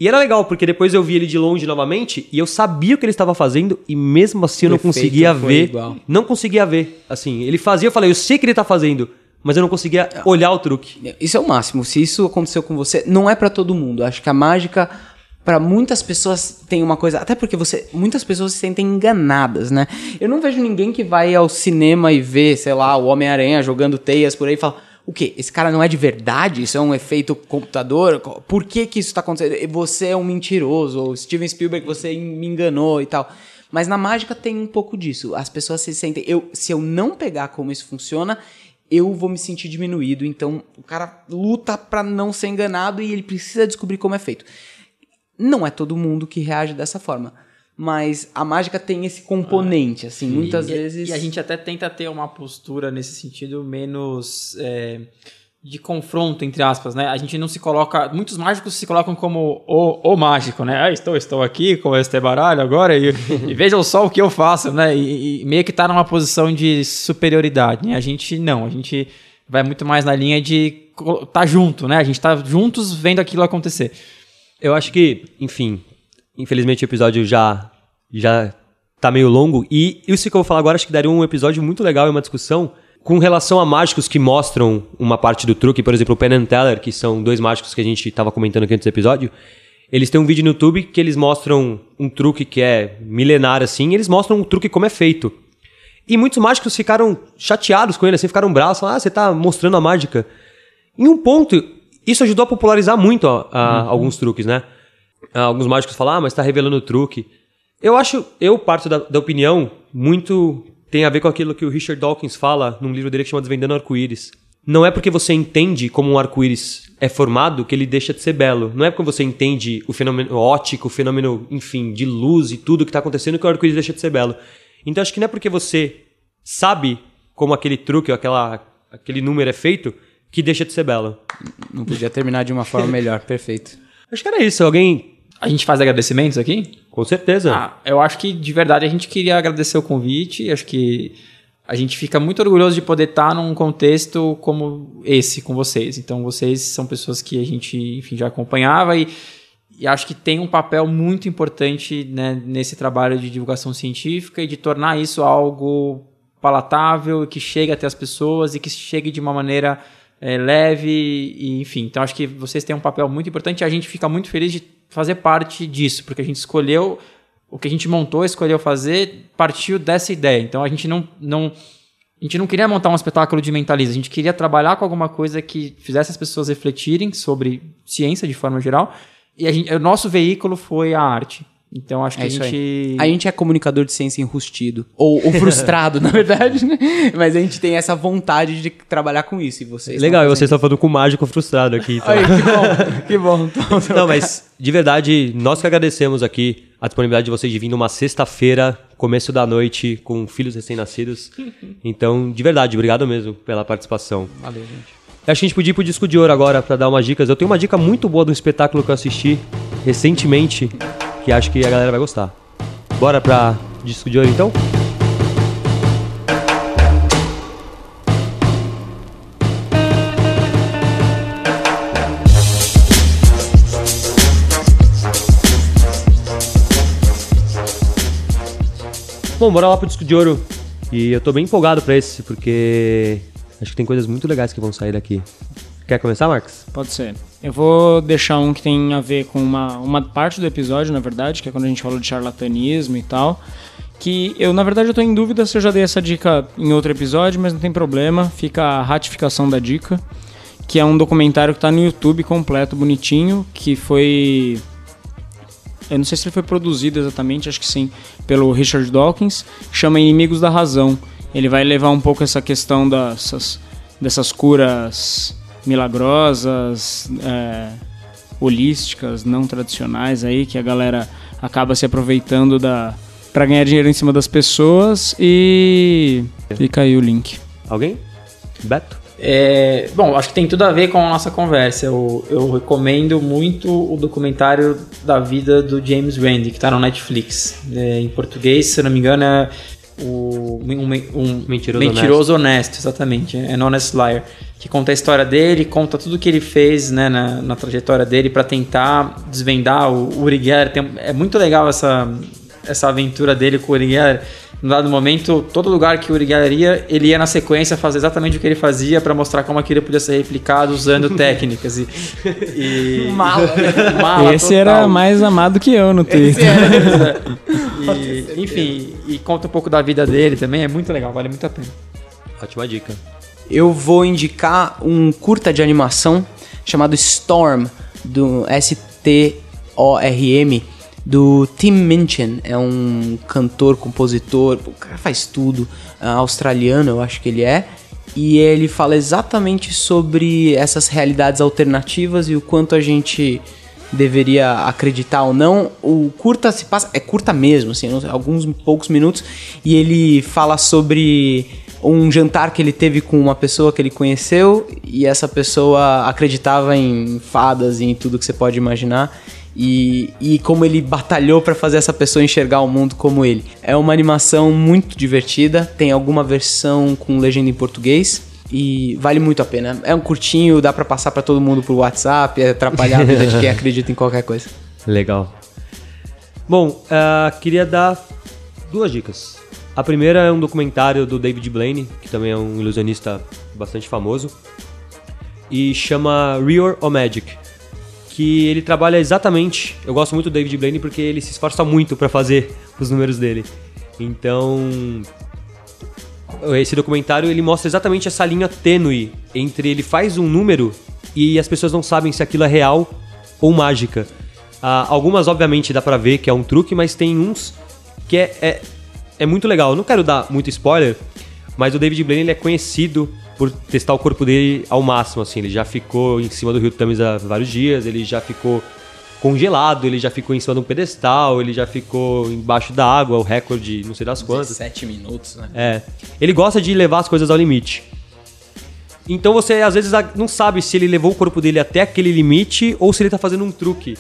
E era legal, porque depois eu vi ele de longe novamente e eu sabia o que ele estava fazendo e mesmo assim eu O não conseguia ver. igual. Não conseguia ver. Assim, ele fazia, eu falei, eu sei que ele tá fazendo, mas eu não conseguia olhar o truque. Isso é o máximo. Se isso aconteceu com você, não é pra todo mundo. Acho que a mágica Pra muitas pessoas tem uma coisa, até porque você, muitas pessoas se sentem enganadas, né? Eu não vejo ninguém que vai ao cinema e vê, sei lá, o Homem-Aranha jogando teias por aí e fala: "O quê? Esse cara não é de verdade? Isso é um efeito computador? Por que que isso tá acontecendo? Você é um mentiroso, ou Steven Spielberg, você me enganou e tal." Mas na mágica tem um pouco disso. As pessoas se sentem, eu, se eu não pegar como isso funciona, eu vou me sentir diminuído. Então, o cara luta pra não ser enganado e ele precisa descobrir como é feito. Não é todo mundo que reage dessa forma. Mas a mágica tem esse componente, assim, muitas E- vezes. E a gente até tenta ter uma postura nesse sentido menos é, de confronto, entre aspas, né? A gente não se coloca. Muitos mágicos se colocam como o, o mágico, né? Ah, estou, estou aqui com este baralho agora e, e vejam só o que eu faço, né? E, e meio que tá numa posição de superioridade, né? A gente não, a gente vai muito mais na linha de tá junto, né? A gente tá juntos vendo aquilo acontecer. Eu acho que, enfim, infelizmente o episódio já já tá meio longo e isso que eu vou falar agora acho que daria um episódio muito legal e uma discussão com relação a mágicos que mostram uma parte do truque, por exemplo, o Penn and Teller, que são dois mágicos que a gente tava comentando aqui antes do episódio. Eles têm um vídeo no YouTube que eles mostram um truque que é milenar assim, e eles mostram um truque como é feito. E muitos mágicos ficaram chateados com ele, assim, ficaram bravos, falaram, ah, você tá mostrando a mágica. Em um ponto, isso ajudou a popularizar muito ó, a- alguns truques, né? Ah, Alguns mágicos falam, ah, mas tá revelando o truque. Eu acho, eu parto da, da opinião, muito tem a ver com aquilo que o Richard Dawkins fala num livro dele que chama Desvendando Arco-Íris. Não é porque você entende como um arco-íris é formado que ele deixa de ser belo. Não é porque você entende o fenômeno óptico, o fenômeno, enfim, de luz e tudo que tá acontecendo que o arco-íris deixa de ser belo. Então acho que não é porque você sabe como aquele truque, ou aquela, aquele número é feito, que deixa de ser bela. Não podia terminar de uma forma melhor, perfeito. Acho que era isso. Alguém. A gente faz agradecimentos aqui? Com certeza. Ah, eu acho que de verdade a gente queria agradecer o convite. Acho que a gente fica muito orgulhoso de poder estar num contexto como esse com vocês. Então vocês são pessoas que a gente, enfim, já acompanhava e, e acho que tem um papel muito importante né, nesse trabalho de divulgação científica e de tornar isso algo palatável, que chegue até as pessoas e que chegue de uma maneira é, leve e enfim. Então acho que vocês têm um papel muito importante e a gente fica muito feliz de fazer parte disso, porque a gente escolheu o que a gente montou, escolheu fazer, partiu dessa ideia. Então a gente não, não a gente não queria montar um espetáculo de mentalismo, a gente queria trabalhar com alguma coisa que fizesse as pessoas refletirem sobre ciência de forma geral. E gente, o nosso veículo foi a arte. Então acho que É a isso gente. aí. A gente é comunicador de ciência enrustido. Ou, ou frustrado, na verdade, né? Mas a gente tem essa vontade de trabalhar com isso. E vocês. Legal, e vocês estão falando com o mágico frustrado aqui. Então. Aí, que bom, que bom. Então, Não, mas de verdade, nós que agradecemos aqui a disponibilidade de vocês de vir numa sexta-feira, começo da noite, com filhos recém-nascidos. Então, de verdade, obrigado mesmo pela participação. Valeu, gente. Acho que a gente podia ir pro disco de ouro agora pra dar umas dicas. Eu tenho uma dica muito boa de um espetáculo que eu assisti recentemente, que acho que a galera vai gostar. Bora pra disco de ouro então? Bom, bora lá pro disco de ouro. E eu tô bem empolgado pra esse, porque acho que tem coisas muito legais que vão sair daqui. Quer começar, Marcos? Pode ser. Eu vou deixar um que tem a ver com uma, uma parte do episódio, na verdade, que é quando a gente falou de charlatanismo e tal. Que eu, na verdade, eu tô em dúvida se eu já dei essa dica em outro episódio, mas não tem problema, fica a ratificação da dica. Que é um documentário que tá no YouTube completo, bonitinho, que foi. Eu não sei se ele foi produzido exatamente, acho que sim, pelo Richard Dawkins, chama Inimigos da Razão. Ele vai levar um pouco essa questão dessas, dessas curas milagrosas, é, holísticas, não tradicionais aí, que a galera acaba se aproveitando da para ganhar dinheiro em cima das pessoas e fica aí o link. Alguém? Beto? É, bom, acho que tem tudo a ver com a nossa conversa. Eu, eu recomendo muito o documentário da vida do James Randi, que está no Netflix. É, em português, se eu não me engano, é o, um, um Mentiroso mentiroso honesto. exatamente. É An Honest Liar. Que conta a história dele, conta tudo que ele fez né, na, na trajetória dele para tentar desvendar o Uri Geller. Tem- é muito legal essa, essa aventura dele com o Uri Geller. No dado momento, todo lugar que o Uri Geller ia, ele ia na sequência fazer exatamente o que ele fazia para mostrar como aquilo podia ser replicado usando técnicas. E, e, Mala. Mala Esse total. era mais amado que eu no Twitter. E, enfim, e conta um pouco da vida dele também, é muito legal, vale muito a pena. Ótima dica. Eu vou indicar um curta de animação chamado Storm, do S-T-O-R-M, do Tim Minchin. É um cantor, compositor, o cara faz tudo, ah, australiano eu acho que ele é. E ele fala exatamente sobre essas realidades alternativas e o quanto a gente deveria acreditar ou não. O curta se passa, é curta mesmo, assim, uns- alguns poucos minutos, e ele fala sobre um jantar que ele teve com uma pessoa que ele conheceu e essa pessoa acreditava em fadas e em tudo que você pode imaginar. E, e como ele batalhou para fazer essa pessoa enxergar o mundo como ele. É uma animação muito divertida, tem alguma versão com legenda em português e vale muito a pena. É um curtinho, dá pra passar pra todo mundo por WhatsApp, é atrapalhar a vida de quem acredita em qualquer coisa. Legal. Bom, ah, queria dar duas dicas. A primeira é um documentário do David Blaine, que também é um ilusionista bastante famoso, e chama Real or Magic, que ele trabalha exatamente. Eu gosto muito do David Blaine porque ele se esforça muito para fazer os números dele. Então, esse documentário ele mostra exatamente essa linha tênue entre ele faz um número e as pessoas não sabem se aquilo é real ou mágica. Ah, algumas, obviamente, dá pra ver que é um truque, mas tem uns que é, é, é muito legal. Não quero dar muito spoiler, mas o David Blaine ele é conhecido por testar o corpo dele ao máximo. Assim, ele já ficou em cima do Rio Thames há vários dias, ele já ficou congelado, ele já ficou em cima de um pedestal, ele já ficou embaixo da água, o recorde não sei das quantas. 17 minutos, né? É. Ele gosta de levar as coisas ao limite. Então você às vezes não sabe se ele levou o corpo dele até aquele limite ou se ele tá fazendo um truque.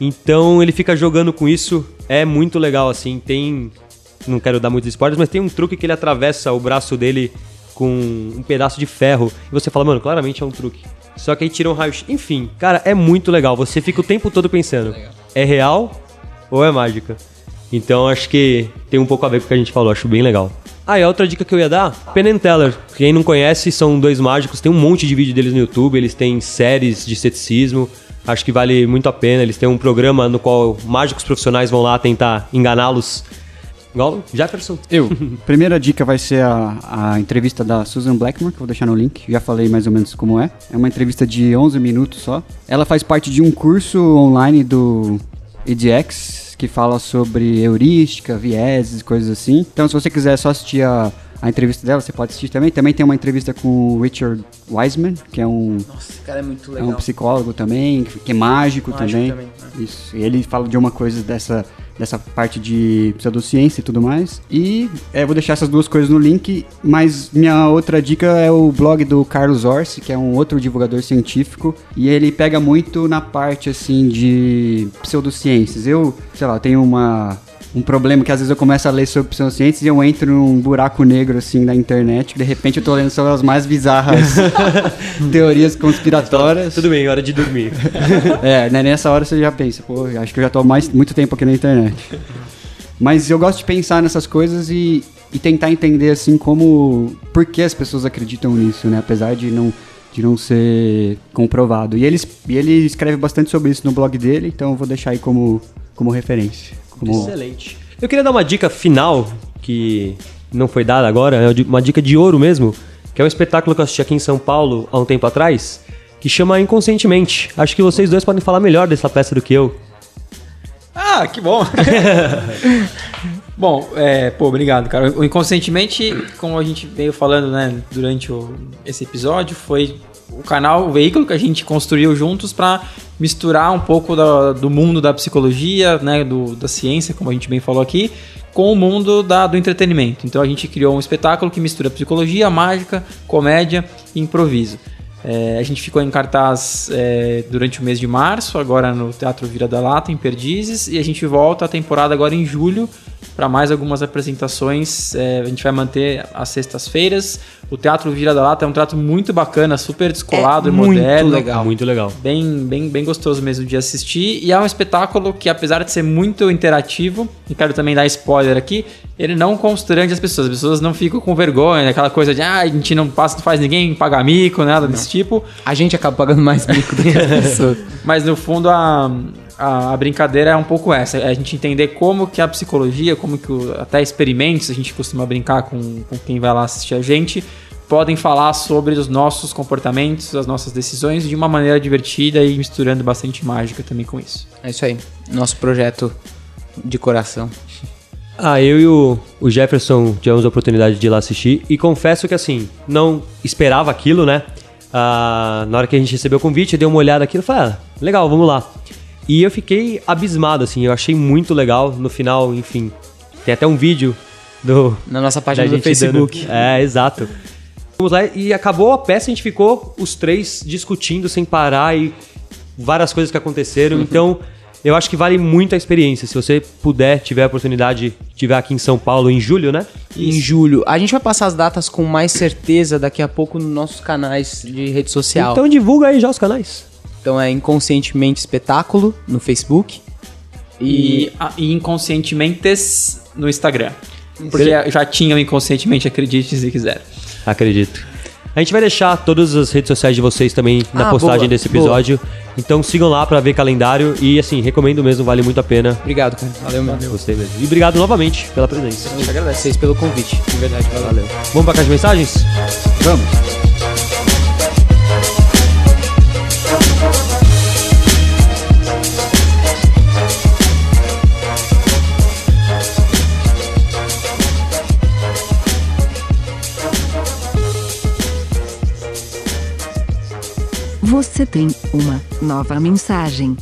Então ele fica jogando com isso. É muito legal, assim. Tem. Não quero dar muitos spoilers, mas tem um truque que ele atravessa o braço dele com um pedaço de ferro. E você fala, mano, claramente é um truque. Só que aí tira um raio. Enfim, cara, é muito legal. Você fica o tempo todo pensando: é real ou é mágica? Então acho que tem um pouco a ver com o que a gente falou, acho bem legal. Ah, e a outra dica que eu ia dar, Penn Teller. Quem não conhece, são dois mágicos, tem um monte de vídeo deles no YouTube, eles têm séries de ceticismo, acho que vale muito a pena. Eles têm um programa no qual mágicos profissionais vão lá tentar enganá-los. Igual Jefferson. Eu. Primeira dica vai ser a, a entrevista da Susan Blackmore, que eu vou deixar no link. Já falei mais ou menos como é. É uma entrevista de 11 minutos só. Ela faz parte de um curso online do EDX, que fala sobre heurística, vieses, coisas assim. Então, se você quiser só assistir a, a entrevista dela, você pode assistir também. Também tem uma entrevista com o Richard Wiseman, que é um, Nossa, esse cara é muito é legal. um psicólogo também, que que é mágico, Mágico também. também, né? Isso. E ele fala de uma coisa dessa, dessa parte de pseudociência e tudo mais. E é, vou deixar essas duas coisas no link, mas minha outra dica é o blog do Carlos Orsi, que é um outro divulgador científico, e ele pega muito na parte assim de pseudociências. Eu, sei lá, tenho uma um problema que às vezes eu começo a ler sobre pseudociências e eu entro num buraco negro assim na internet, que de repente eu tô lendo sobre as mais bizarras teorias conspiratórias. Tudo bem, hora de dormir. É, né, nessa hora você já pensa, pô, acho que eu já tô mais muito tempo aqui na internet. Mas eu gosto de pensar nessas coisas e, e tentar entender assim como por que as pessoas acreditam nisso, né? Apesar de não de não ser comprovado. E ele, e ele escreve bastante sobre isso no blog dele, então eu vou deixar aí como, como referência. Como... Excelente. Eu queria dar uma dica final, que não foi dada agora, é uma dica de ouro mesmo, que é um espetáculo que eu assisti aqui em São Paulo há um tempo atrás, que chama Inconscientemente. Acho que vocês dois podem falar melhor dessa peça do que eu. Ah, que bom! bom, é, pô, obrigado, cara. O Inconscientemente, como a gente veio falando, né, durante o- esse episódio, foi o canal, o veículo que a gente construiu juntos para misturar um pouco da- do mundo da psicologia, né, do, da ciência, como a gente bem falou aqui, com o mundo da- do entretenimento. Então a gente criou um espetáculo que mistura psicologia, mágica, comédia e improviso. É, a gente ficou em cartaz é, durante o mês de março, agora no Teatro Vira da Lata, em Perdizes, e a gente volta a temporada agora em julho para mais algumas apresentações. É, a gente vai manter as sextas-feiras. O Teatro Vira da Lata é um teatro muito bacana, super descolado É e muito moderno. legal. Muito legal. Bem, bem, bem gostoso mesmo de assistir. E é um espetáculo que, apesar de ser muito interativo, e quero também dar spoiler aqui, ele não constrange as pessoas. As pessoas não ficam com vergonha, aquela coisa de ah, a gente não passa, não faz ninguém pagar mico, nada desse tipo. A gente acaba pagando mais mico do que as pessoas. Mas no fundo a, a, a brincadeira é um pouco essa, é a gente entender como que a psicologia, como que o- até experimentos, a gente costuma brincar com, com quem vai lá assistir a gente, podem falar sobre os nossos comportamentos, as nossas decisões de uma maneira divertida e misturando bastante mágica também com isso. É isso aí. Nosso projeto de coração. Ah, eu e o, o Jefferson tivemos a oportunidade de ir lá assistir e confesso que assim, não esperava aquilo, né? Ah, na hora que a gente recebeu o convite, eu dei uma olhada aqui e falei, ah, legal, vamos lá. E eu fiquei abismado, assim, eu achei muito legal. No final, enfim, tem até um vídeo do, Na nossa página do Facebook. dando- É, exato. Vamos lá e acabou a peça, a gente ficou os três discutindo sem parar e várias coisas que aconteceram. Então, eu acho que vale muito a experiência. Se você puder, tiver a oportunidade, tiver aqui em São Paulo em julho, né? Em julho. A gente vai passar as datas com mais certeza daqui a pouco nos nossos canais de rede social. Então divulga aí já os canais. Então é Inconscientemente Espetáculo no Facebook. E, E, ah, e inconscientementes no Instagram. Porque já tinham inconscientemente, acredite se quiser. Acredito. A gente vai deixar todas as redes sociais de vocês também na Ah, postagem boa, desse episódio. Então sigam lá pra ver calendário e assim, recomendo mesmo, vale muito a pena. obrigado, cara. Valeu mesmo. Gostei mesmo. E obrigado novamente pela presença. A gente agradece vocês pelo convite. De verdade, valeu. Vamos pra caixa de mensagens? Vamos. Você tem uma nova mensagem.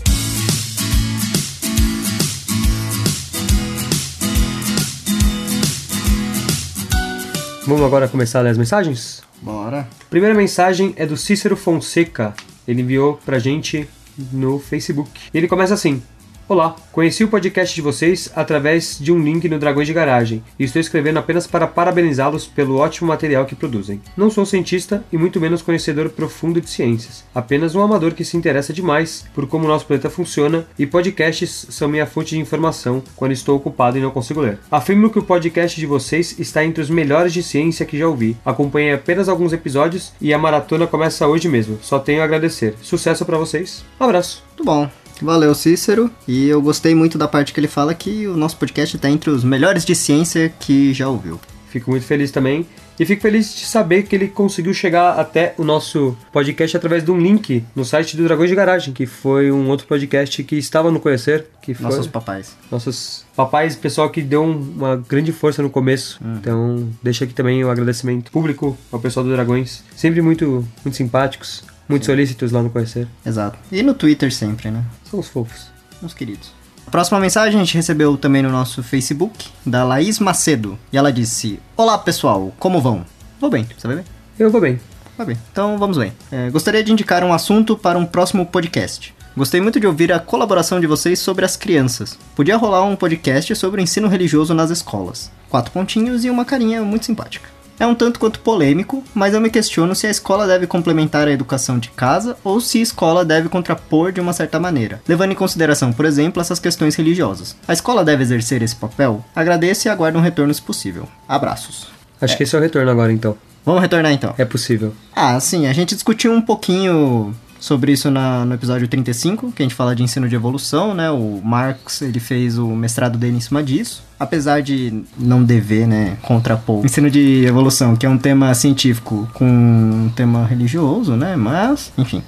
Vamos agora começar a ler as mensagens? Bora. Primeira mensagem é do Cícero Fonseca. Ele enviou pra gente no Facebook. E ele começa assim: Olá, conheci o podcast de vocês através de um link no Dragões de Garagem e estou escrevendo apenas para parabenizá-los pelo ótimo material que produzem. Não sou cientista e muito menos conhecedor profundo de ciências, apenas um amador que se interessa demais por como o nosso planeta funciona e podcasts são minha fonte de informação quando estou ocupado e não consigo ler. Afirmo que o podcast de vocês está entre os melhores de ciência que já ouvi. Acompanhei apenas alguns episódios e a maratona começa hoje mesmo. Só tenho a agradecer. Sucesso para vocês. Um abraço. Muito bom. Valeu, Cícero. E eu gostei muito da parte que ele fala que o nosso podcast está entre os melhores de ciência que já ouviu. Fico muito feliz também. E fico feliz de saber que ele conseguiu chegar até o nosso podcast através de um link no site do Dragões de Garagem, que foi um outro podcast que estava no Conhecer, que foi Nossos papais. nossos papais, pessoal que deu um- uma grande força no começo. Então, deixa aqui também o agradecimento público ao pessoal do Dragões, sempre muito muito simpáticos, muito solícitos lá no Conhecer. Exato. E no Twitter sempre, né? São os fofos. Uns queridos. A próxima mensagem a gente recebeu também no nosso Facebook, da Laís Macedo. E ela disse: Olá pessoal, como vão? Vou bem, você vai bem? Eu vou bem. Vai bem. Então vamos bem. É, gostaria de indicar um assunto para um próximo podcast. Gostei muito de ouvir a colaboração de vocês sobre as crianças. Podia rolar um podcast sobre o ensino religioso nas escolas. Quatro pontinhos e uma carinha muito simpática. É um tanto quanto polêmico, mas eu me questiono se a escola deve complementar a educação de casa ou se a escola deve contrapor de uma certa maneira, levando em consideração, por exemplo, essas questões religiosas. A escola deve exercer esse papel? Agradeço e aguardo um retorno se possível. Abraços. Acho que esse é o retorno agora então. Vamos retornar então. É possível. Ah, sim, a gente discutiu um pouquinho sobre isso na- no episódio 35, que a gente fala de ensino de evolução, né? O Marx, ele fez o mestrado dele em cima disso. Apesar de não dever, né, contrapor ensino de evolução, que é um tema científico com um tema religioso, né? Mas, enfim.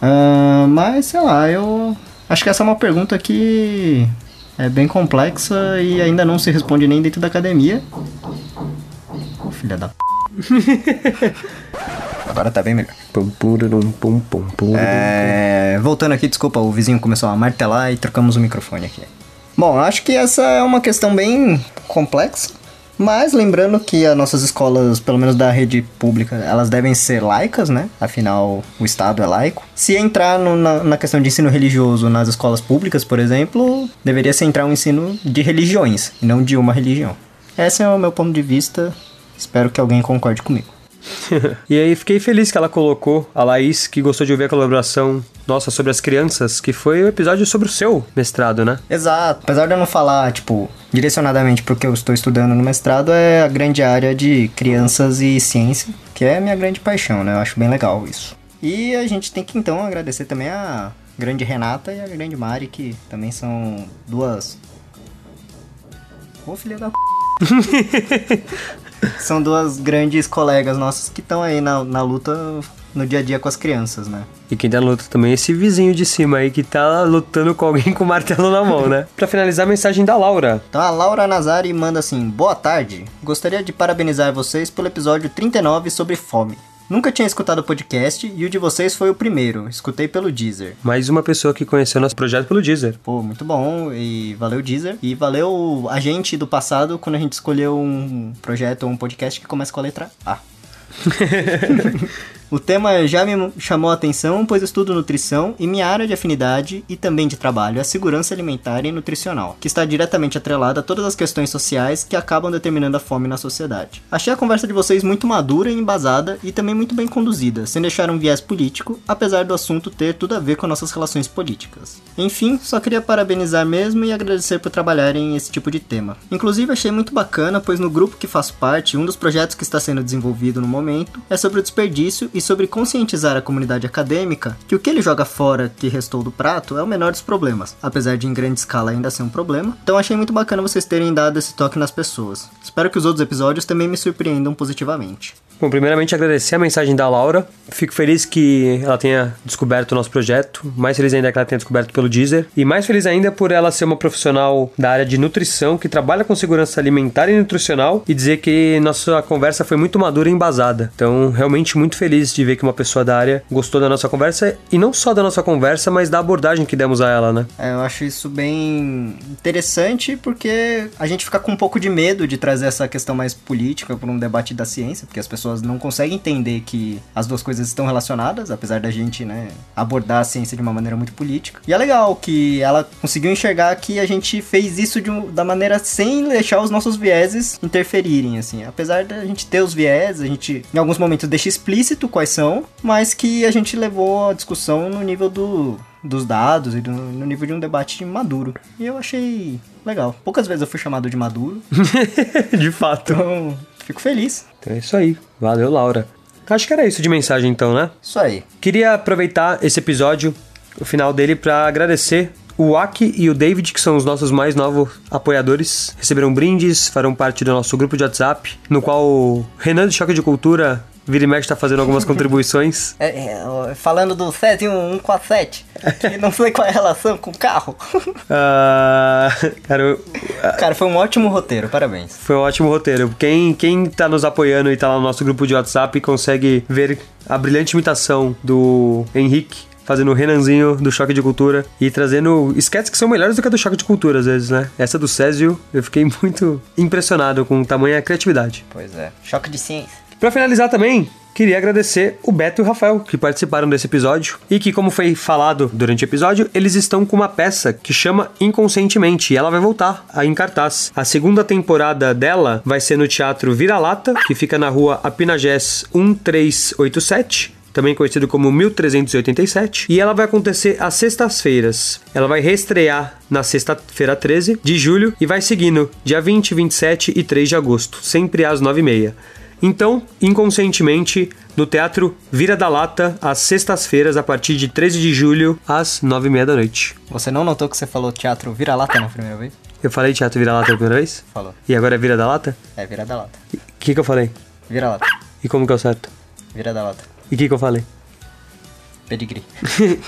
Ah, mas, sei lá, eu acho que essa é uma pergunta que é bem complexa e ainda não se responde nem dentro da academia. Ô, filha da p. Agora tá bem melhor. É, voltando aqui, desculpa, o vizinho começou a martelar e trocamos o microfone aqui. Bom, acho que essa é uma questão bem complexa, mas lembrando que as nossas escolas, pelo menos da rede pública, elas devem ser laicas, né? Afinal, o Estado é laico. Se entrar no- na, na questão de ensino religioso nas escolas públicas, por exemplo, deveria se entrar um ensino de religiões, e não de uma religião. Esse é o meu ponto de vista, espero que alguém concorde comigo. e aí fiquei feliz que ela colocou a Laís, que gostou de ouvir a colaboração nossa sobre as crianças, que foi o episódio sobre o seu mestrado, né? Exato. Apesar de eu não falar, tipo, direcionadamente porque eu estou estudando no mestrado, é a grande área de crianças e ciência, que é a minha grande paixão, né? Eu acho bem legal isso. E a gente tem que então agradecer também a grande Renata e a grande Mari, que também são duas. Ô filha da p. São duas grandes colegas nossas que estão aí na, na luta no dia a dia com as crianças, né? E quem tá na luta também é esse vizinho de cima aí que tá lutando com alguém com martelo na mão, né? pra finalizar, a mensagem da Laura. Então a Laura Nazari manda assim: Boa tarde, gostaria de parabenizar vocês pelo episódio 39 sobre fome. Nunca tinha escutado o podcast e o de vocês foi o primeiro, escutei pelo Deezer. Mais uma pessoa que conheceu nosso projeto pelo Deezer. Pô, muito bom e valeu Deezer. E valeu a gente do passado quando a gente escolheu um projeto ou um podcast que começa com a letra A. O tema já me chamou a atenção, pois estudo nutrição e minha área de afinidade e também de trabalho é segurança alimentar e nutricional, que está diretamente atrelada a todas as questões sociais que acabam determinando a fome na sociedade. Achei a conversa de vocês muito madura e embasada e também muito bem conduzida, sem deixar um viés político, apesar do assunto ter tudo a ver com nossas relações políticas. Enfim, só queria parabenizar mesmo e agradecer por trabalharem esse tipo de tema. Inclusive achei muito bacana, pois no grupo que faço parte, um dos projetos que está sendo desenvolvido no momento é sobre o desperdício e sobre conscientizar a comunidade acadêmica que o que ele joga fora que restou do prato é o menor dos problemas, apesar de em grande escala ainda ser um problema. Então achei muito bacana vocês terem dado esse toque nas pessoas. Espero que os outros episódios também me surpreendam positivamente. Bom, primeiramente agradecer a mensagem da Laura. Fico feliz que ela tenha descoberto o nosso projeto. Mais feliz ainda que ela tenha descoberto pelo Deezer. E mais feliz ainda por ela ser uma profissional da área de nutrição que trabalha com segurança alimentar e nutricional e dizer que nossa conversa foi muito madura e embasada. Então, realmente muito feliz de ver que uma pessoa da área gostou da nossa conversa e não só da nossa conversa, mas da abordagem que demos a ela, né? É, eu acho isso bem interessante porque a gente fica com um pouco de medo de trazer essa questão mais política para um debate da ciência, porque as pessoas não conseguem entender que as duas coisas estão relacionadas, apesar da gente, né, abordar a ciência de uma maneira muito política. E é legal que ela conseguiu enxergar que a gente fez isso um- da maneira sem deixar os nossos vieses interferirem, assim. Apesar da gente ter os vieses, a gente em alguns momentos deixa explícito quais são, mas que a gente levou a discussão no nível do dos dados e do- no nível de um debate maduro. E eu achei legal. Poucas vezes eu fui chamado de maduro, de fato. então fico feliz. Então é isso aí. Valeu, Laura. Acho que era isso de mensagem então, né? Isso aí. Queria aproveitar esse episódio, o final dele, para agradecer o Aki e o David, que são os nossos mais novos apoiadores. Receberam brindes, farão parte do nosso grupo de WhatsApp, no qual o Renan do Choque de Cultura vira e mexe está fazendo algumas contribuições. É, é, falando do Césio 147, que não sei qual é a relação com o carro. Ah, cara, eu- Cara, foi um ótimo roteiro, parabéns. foi um ótimo roteiro. Quem, quem tá nos apoiando e tá lá no nosso grupo de WhatsApp consegue ver a brilhante imitação do Henrique fazendo o Renanzinho do Choque de Cultura e trazendo sketches que são melhores do que a do Choque de Cultura, às vezes, né? Essa do Césio, eu fiquei muito impressionado com tamanha criatividade. Pois é. Choque de ciência. Pra finalizar também, queria agradecer o Beto e o Rafael, que participaram desse episódio e que, como foi falado durante o episódio, eles estão com uma peça que chama Inconscientemente e ela vai voltar aí em cartaz. A segunda temporada dela vai ser no Teatro Vira-Lata, que fica na rua Apinagés 1387 também conhecido como 1387, e ela vai acontecer às sextas-feiras. Ela vai reestrear na sexta-feira 13 de julho e vai seguindo dia 20, 27 e 3 de agosto, sempre às 9h30. Então, inconscientemente, no Teatro Vira da Lata, às sextas-feiras, a partir de 13 de julho, às 9h30 da noite. Você não notou que você falou teatro vira-lata na primeira vez? Eu falei Teatro Vira Lata a primeira vez? Falou. E agora é Vira da Lata? É, vira da lata. O que, que eu falei? Vira-lata. E como que é o certo? Vira da lata. E o que, que eu falei? Pedigree.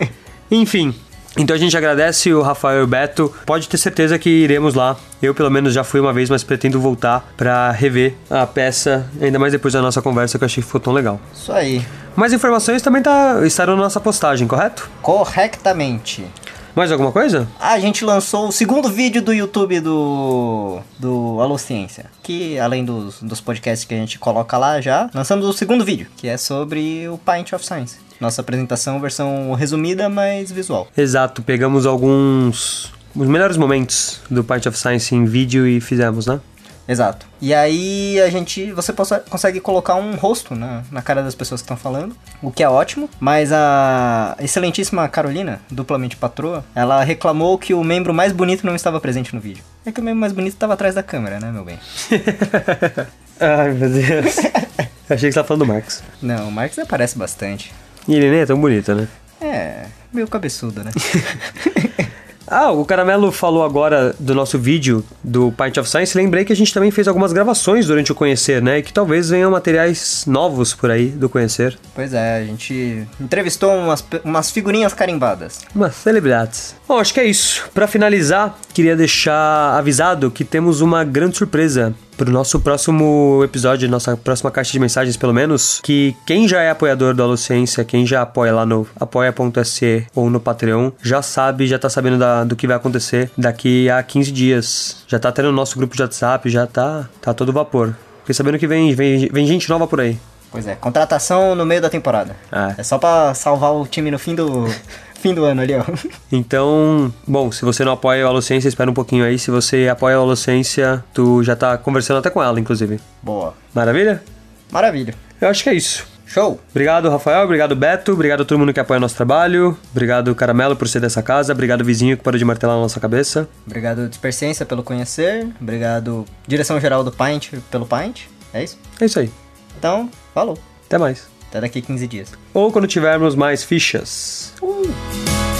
Enfim. Então a gente agradece o Rafael e o Beto. Pode ter certeza que iremos lá. Eu, pelo menos, já fui uma vez, mas pretendo voltar pra rever a peça, ainda mais depois da nossa conversa que eu achei que ficou tão legal. Isso aí. Mais informações também tá, estarão na nossa postagem, correto? Correctamente. Mais alguma coisa? A gente lançou o segundo vídeo do YouTube do, do Alô Ciência. Que além dos, dos podcasts que a gente coloca lá já, lançamos o segundo vídeo, que é sobre o Pint of Science. Nossa apresentação, versão resumida, mas visual. Exato, pegamos alguns. Os melhores momentos do Part of Science em vídeo e fizemos, né? Exato. E aí a gente. Você possa- consegue colocar um rosto na, na cara das pessoas que estão falando, o que é ótimo. Mas a excelentíssima Carolina, duplamente patroa, ela reclamou que o membro mais bonito não estava presente no vídeo. É que o membro mais bonito estava atrás da câmera, né, meu bem? Ai, meu Deus. Achei que você tava falando do Marx. Não, o Marx aparece bastante. E ele nem é tão bonito, né? É, meio cabeçudo, né? Ah, o Caramelo falou agora do nosso vídeo do Pint of Science. Lembrei que a gente também fez algumas gravações durante o Conhecer, né? E que talvez venham materiais novos por aí do Conhecer. pois é, a gente entrevistou umas, umas figurinhas carimbadas. Umas celebridades. Bom, acho que é isso. Pra finalizar, queria deixar avisado que temos uma grande surpresa pro nosso próximo episódio, nossa próxima caixa de mensagens, pelo menos, que quem já é apoiador do Alociência, quem já apoia lá no apoia.se ou no Patreon, já sabe, já tá sabendo da- do que vai acontecer daqui a 15 dias. Já tá tendo o nosso grupo de WhatsApp, já tá, tá todo vapor. Fiquei sabendo que vem, vem, vem gente nova por aí. Pois é, contratação no meio da temporada. É. É só pra salvar o time no fim do, fim do ano ali, ó. Então, bom, se você não apoia o Alociência, espera um pouquinho aí. Se você apoia o Alociência, tu já tá conversando até com ela, inclusive. Boa. Maravilha? Maravilha. Eu acho que é isso. Show. Obrigado, Rafael. Obrigado, Beto. Obrigado a todo mundo que apoia nosso trabalho. Obrigado, Caramelo, por ser dessa casa. Obrigado, vizinho, que parou de martelar na nossa cabeça. Obrigado, Dispersência, pelo conhecer. Obrigado, Direção-Geral do Paint, pelo Paint. É isso? É isso aí. Então, falou. Até mais. Até daqui 15 dias. Ou quando tivermos mais fichas. Uh!